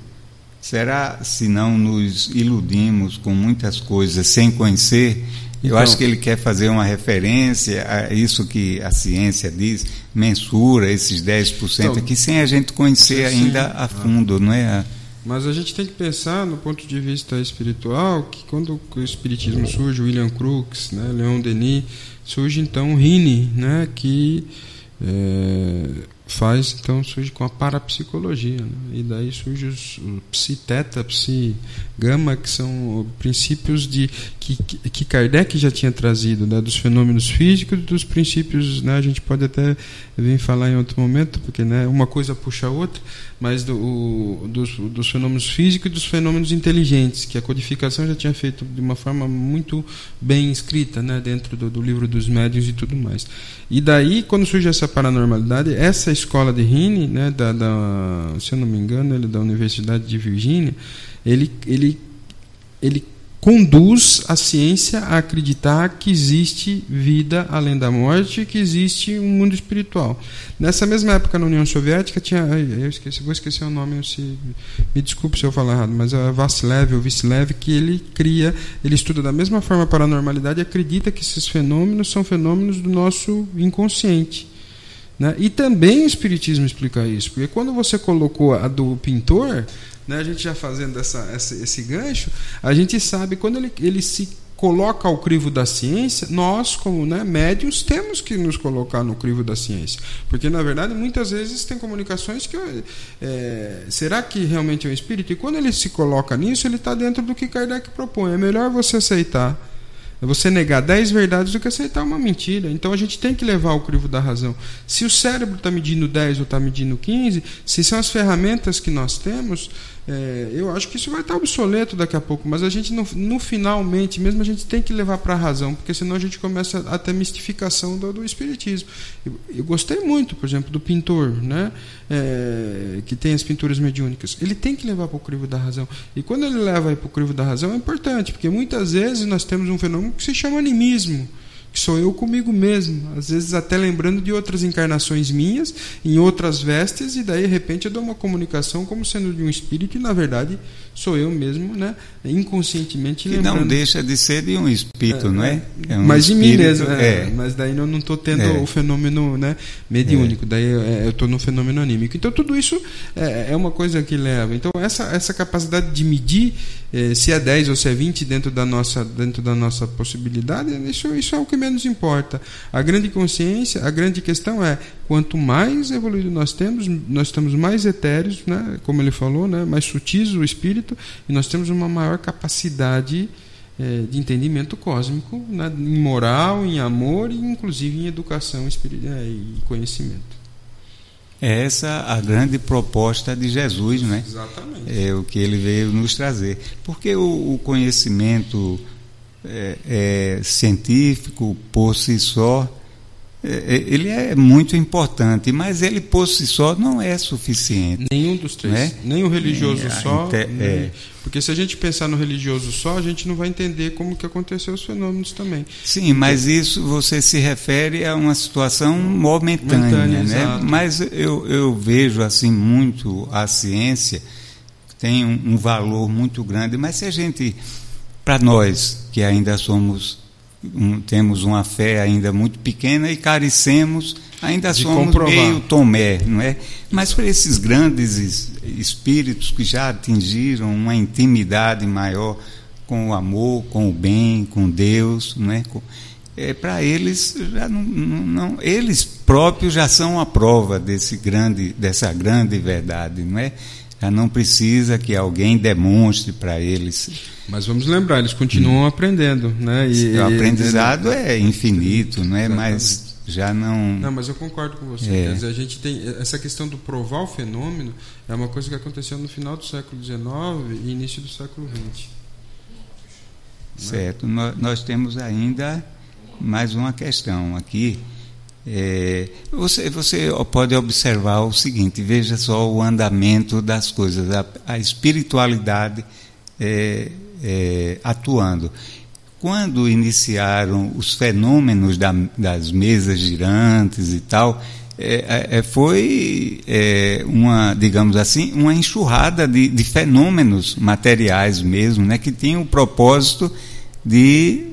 Será se não nos iludimos com muitas coisas sem conhecer eu então, acho que ele quer fazer uma referência a isso que a ciência diz, mensura esses 10% então, aqui, sem a gente conhecer sim, ainda a fundo, não é? Mas a gente tem que pensar no ponto de vista espiritual que quando o espiritismo surge, William Crookes, né, Leon Denis, surge então Rini, né, que é, faz, então surge com a parapsicologia. Né? E daí surge os, o psi teta, psi gama, que são princípios de que, que Kardec já tinha trazido, né? dos fenômenos físicos dos princípios, né? a gente pode até vir falar em outro momento, porque né? uma coisa puxa a outra, mas do, o, dos, dos fenômenos físicos e dos fenômenos inteligentes, que a codificação já tinha feito de uma forma muito bem escrita né? dentro do, do livro dos médiuns e tudo mais. E daí, quando surge essa paranormalidade, essa escola de Rini, né, da, da, se eu não me engano, ele é da Universidade de Virgínia, ele, ele, ele conduz a ciência a acreditar que existe vida além da morte, que existe um mundo espiritual. Nessa mesma época na União Soviética tinha, eu esqueci, vou esquecer o nome, se, me desculpe se eu falar errado, mas é Vassilev ou que ele cria, ele estuda da mesma forma a paranormalidade e acredita que esses fenômenos são fenômenos do nosso inconsciente. Né? E também o Espiritismo explica isso, porque quando você colocou a do pintor, né, a gente já fazendo essa, essa, esse gancho, a gente sabe quando ele, ele se coloca ao crivo da ciência, nós, como né, médios, temos que nos colocar no crivo da ciência. Porque, na verdade, muitas vezes tem comunicações que. É, será que realmente é um espírito? E quando ele se coloca nisso, ele está dentro do que Kardec propõe. É melhor você aceitar é você negar 10 verdades do que aceitar uma mentira. Então a gente tem que levar o crivo da razão. Se o cérebro está medindo 10 ou está medindo 15, se são as ferramentas que nós temos, é, eu acho que isso vai estar obsoleto daqui a pouco, mas a gente, no, no finalmente, mesmo a gente tem que levar para a razão, porque senão a gente começa a ter mistificação do, do espiritismo. Eu, eu, gostei muito, por exemplo, do pintor, né, é, que tem as pinturas mediúnicas. Ele tem que levar para o crivo da razão. E quando ele leva para o crivo da razão é importante, porque muitas vezes nós temos um fenômeno que se chama animismo que sou eu comigo mesmo, às vezes até lembrando de outras encarnações minhas, em outras vestes, e daí de repente eu dou uma comunicação como sendo de um espírito, e na verdade sou eu mesmo, né, inconscientemente que lembrando. não deixa de ser de um espírito, é, não é? é um mas de mim mesmo, é, é. mas daí eu não estou tendo é. o fenômeno né, mediúnico, daí eu estou no fenômeno anímico. Então tudo isso é, uma coisa que leva. Então essa, essa capacidade de medir se é 10 ou se é 20 dentro da nossa, dentro da nossa possibilidade, isso, isso é o que menos importa. A grande consciência, a grande questão é quanto mais evoluído nós temos, nós estamos mais etéreos, né, como ele falou, né, mais sutis o espírito, e nós temos uma maior capacidade é, de entendimento cósmico, né, em moral, em amor e inclusive em educação espiritual é, e conhecimento. É essa a grande proposta de Jesus, né? Exatamente. É o que ele veio nos trazer. Porque o, o conhecimento é, é, científico por si só, ele é muito importante, mas ele por si só não é suficiente. Nenhum dos três. Né? Nem o religioso só. Inter... Nem... É. Porque se a gente pensar no religioso só, a gente não vai entender como que aconteceu os fenômenos também. Sim, mas isso você se refere a uma situação momentânea, momentânea né? Mas eu, eu vejo assim muito a ciência tem um, um valor muito grande, mas se a gente para nós que ainda somos um, temos uma fé ainda muito pequena e carecemos, ainda De somos comprovar. meio tomé, não é? Mas para esses grandes espíritos que já atingiram uma intimidade maior com o amor, com o bem, com Deus, não é? é para eles já não, não, não, eles próprios já são a prova desse grande dessa grande verdade, não é? Já não precisa que alguém demonstre para eles. Mas vamos lembrar, eles continuam hum. aprendendo, né? E, o aprendizado e, é infinito, não é? Mas já não. Não, mas eu concordo com você. É. Quer dizer, a gente tem essa questão do provar o fenômeno é uma coisa que aconteceu no final do século XIX e início do século XX. Certo. Nós, nós temos ainda mais uma questão aqui é, você, você pode observar o seguinte: veja só o andamento das coisas, a, a espiritualidade é, é, atuando. Quando iniciaram os fenômenos da, das mesas girantes e tal, é, é, é, foi uma, digamos assim, uma enxurrada de, de fenômenos materiais mesmo, né, que tinham o propósito de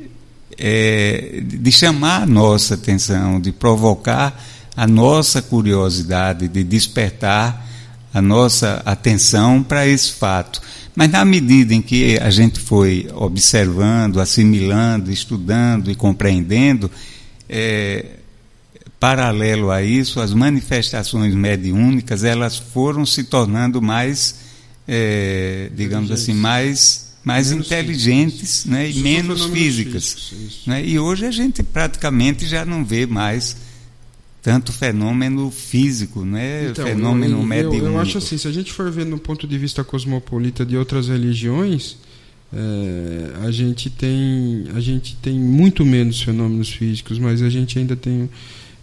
é, de chamar a nossa atenção, de provocar a nossa curiosidade, de despertar a nossa atenção para esse fato. Mas na medida em que a gente foi observando, assimilando, estudando e compreendendo, é, paralelo a isso, as manifestações mediúnicas elas foram se tornando mais, é, digamos assim, mais mais menos inteligentes né, e menos físicas. Físicos, né? E hoje a gente praticamente já não vê mais tanto fenômeno físico, né? Então, fenômeno mediúnico. Eu, eu acho assim, se a gente for ver no ponto de vista cosmopolita de outras religiões, é, a gente tem a gente tem muito menos fenômenos físicos, mas a gente ainda tem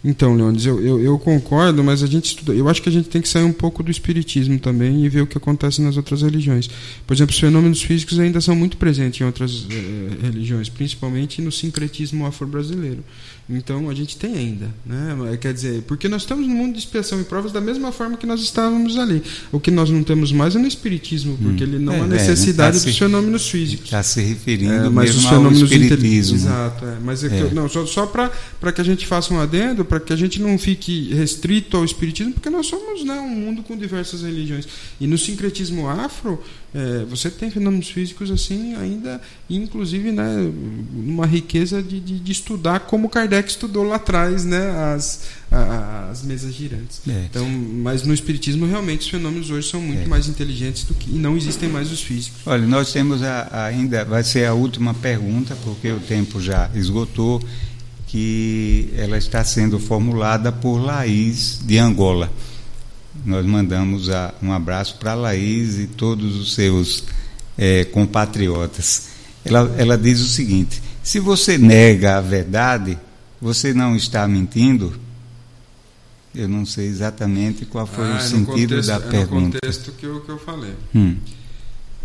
Então, Leônidas, eu, eu, eu, concordo, mas a gente estuda, eu acho que a gente tem que sair um pouco do espiritismo também e ver o que acontece nas outras religiões. Por exemplo, os fenômenos físicos ainda são muito presentes em outras eh, religiões, principalmente no sincretismo afro-brasileiro. Então a gente tem ainda, né? Quer dizer, porque nós estamos no mundo de expiação e provas da mesma forma que nós estávamos ali. O que nós não temos mais é no espiritismo, porque hum. ele não é, há necessidade é, tá dos fenômenos físicos. Está se referindo é, mas mesmo os fenômenos ao espiritismo. Exato, é. mas é. Eu, não, só, só para que a gente faça um adendo, para que a gente não fique restrito ao espiritismo, porque nós somos né, um mundo com diversas religiões. E no sincretismo afro, é, você tem fenômenos físicos assim ainda, inclusive, né, uma riqueza de, de, de estudar como Kardec estudou lá atrás, né, as, as mesas girantes. É. Então, mas no espiritismo realmente os fenômenos hoje são muito é. mais inteligentes do que e não existem mais os físicos. Olha, nós temos a, ainda vai ser a última pergunta porque o tempo já esgotou, que ela está sendo formulada por Laís de Angola. Nós mandamos a, um abraço para a Laís e todos os seus é, compatriotas. Ela, ela diz o seguinte: se você nega a verdade, você não está mentindo? Eu não sei exatamente qual foi ah, o sentido contexto, da pergunta. no contexto que eu, que eu falei. Hum.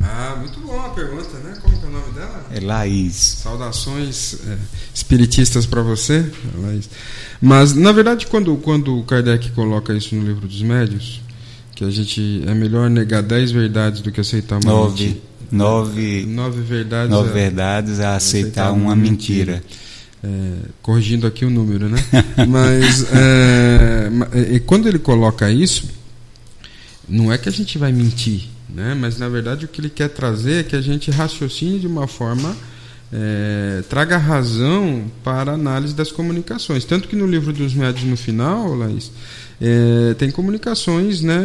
Ah, muito bom a pergunta, né? Como é o nome dela? É Laís. Saudações é, espiritistas para você, Laís. Mas, na verdade, quando, quando o Kardec coloca isso no livro dos médios, que a gente é melhor negar dez verdades do que aceitar uma nove, mentira. Nove, nove verdades, nove a, verdades a aceitar, aceitar uma, mentira. mentira. É, corrigindo aqui o número, né? *laughs* Mas é, quando ele coloca isso, não é que a gente vai mentir, né? Mas na verdade o que ele quer trazer é que a gente raciocine de uma forma é, traga razão para a análise das comunicações. Tanto que no livro dos médios, no final, Laís, é, tem comunicações né,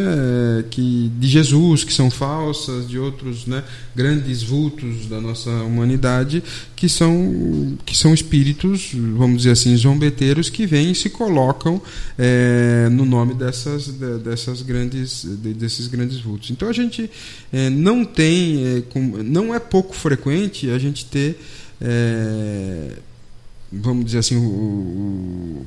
que, de Jesus que são falsas, de outros né, grandes vultos da nossa humanidade que são, que são espíritos, vamos dizer assim, zombeteiros que vêm e se colocam é, no nome dessas, dessas grandes, desses grandes vultos. Então a gente é, não tem, não é pouco frequente a gente ter, vamos dizer assim, o, o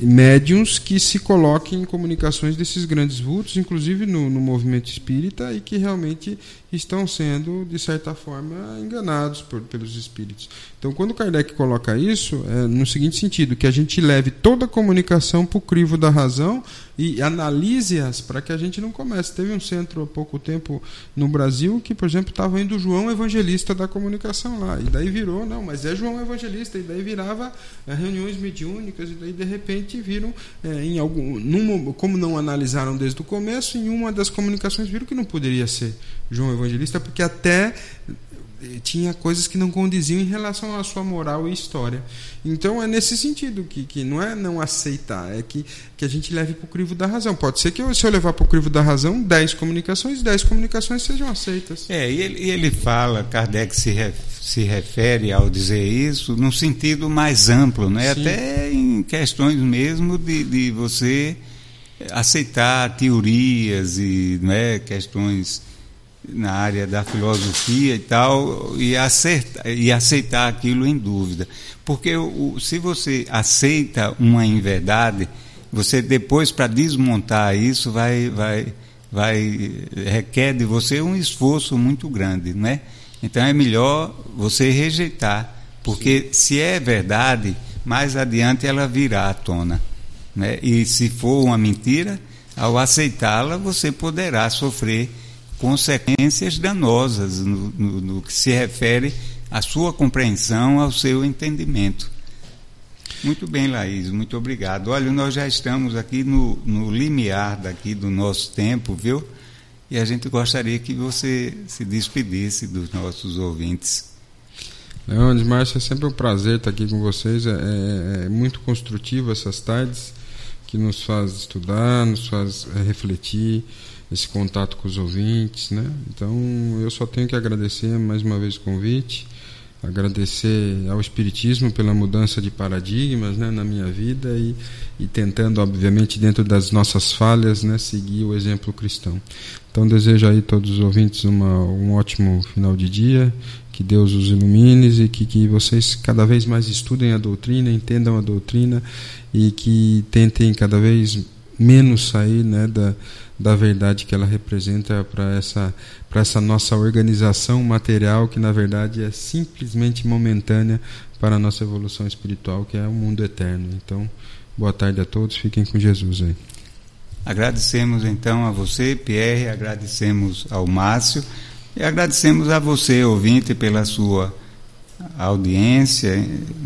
médiums que se coloquem em comunicações desses grandes vultos, inclusive no, no, movimento espírita, e que realmente estão sendo, de certa forma, enganados por, pelos espíritos. Então, quando Kardec coloca isso, é no seguinte sentido, que a gente leve toda a comunicação para o crivo da razão e analise-as para que a gente não comece. Teve um centro há pouco tempo no Brasil que, por exemplo, estava indo João Evangelista da comunicação lá, e daí virou, não, mas é João Evangelista, e daí virava é, reuniões mediúnicas, e daí de repente viram, é, em algum, como não analisaram desde o começo, em uma das comunicações viram que não poderia ser João Evangelista, porque até eh, tinha coisas que não condiziam em relação à sua moral e história. Então é nesse sentido que, que não é não aceitar, é que, que a gente leve para o crivo da razão. Pode ser que eu, se eu levar para o crivo da razão, 10 comunicações, 10 comunicações sejam aceitas. É, e ele, ele fala, Kardec se, ref, se refere ao dizer isso num sentido mais amplo, né? até em questões mesmo de, de você aceitar teorias e né, questões na área da filosofia e tal, e, acertar, e aceitar aquilo em dúvida. Porque o, se você aceita uma inverdade, você depois, para desmontar isso, vai, vai, vai requer de você um esforço muito grande, não é? Então é melhor você rejeitar, porque Sim. se é verdade, mais adiante ela virá à tona. Né? E se for uma mentira, ao aceitá-la, você poderá sofrer consequências danosas no, no, no, que se refere à sua compreensão, ao seu entendimento. Muito bem, Laís, muito obrigado. Olha, nós já estamos aqui no, no limiar daqui do nosso tempo, viu? E a gente gostaria que você se despedisse dos nossos ouvintes. Leandro, Márcio, é sempre um prazer estar aqui com vocês. É, é, é, muito construtivo essas tardes que nos faz estudar, nos faz refletir esse contato com os ouvintes, né? Então eu só tenho que agradecer mais uma vez o convite, agradecer ao Espiritismo pela mudança de paradigmas né, na minha vida e, e tentando, obviamente, dentro das nossas falhas, né, seguir o exemplo cristão. Então desejo aí a todos os ouvintes uma, um ótimo final de dia, Que Deus os ilumine e que, que vocês cada vez mais estudem a doutrina, entendam a doutrina e que tentem cada vez menos sair né, da, da verdade que ela representa para essa, essa nossa organização material, que na verdade é simplesmente momentânea para a nossa evolução espiritual, que é o mundo eterno. Então, boa tarde a todos, fiquem com Jesus aí. Agradecemos então a você, Pierre, agradecemos ao Márcio. E agradecemos a você, ouvinte, pela sua audiência,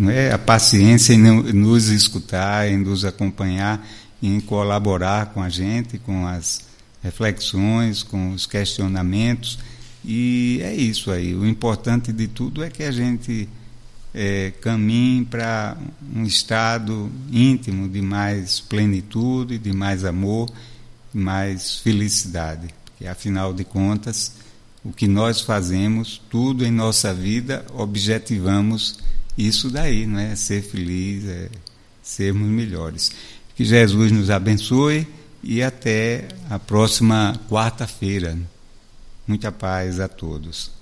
é, a paciência em nos escutar, em nos acompanhar, em colaborar com a gente, com as reflexões, com os questionamentos. E é isso aí. O importante de tudo é que a gente é, caminhe para um estado íntimo de mais plenitude, de mais amor, mais felicidade. Porque, afinal de contas, o que nós fazemos, tudo em nossa vida, objetivamos isso daí, não é? Ser feliz, é sermos melhores. Que Jesus nos abençoe e até a próxima quarta-feira. Muita paz a todos.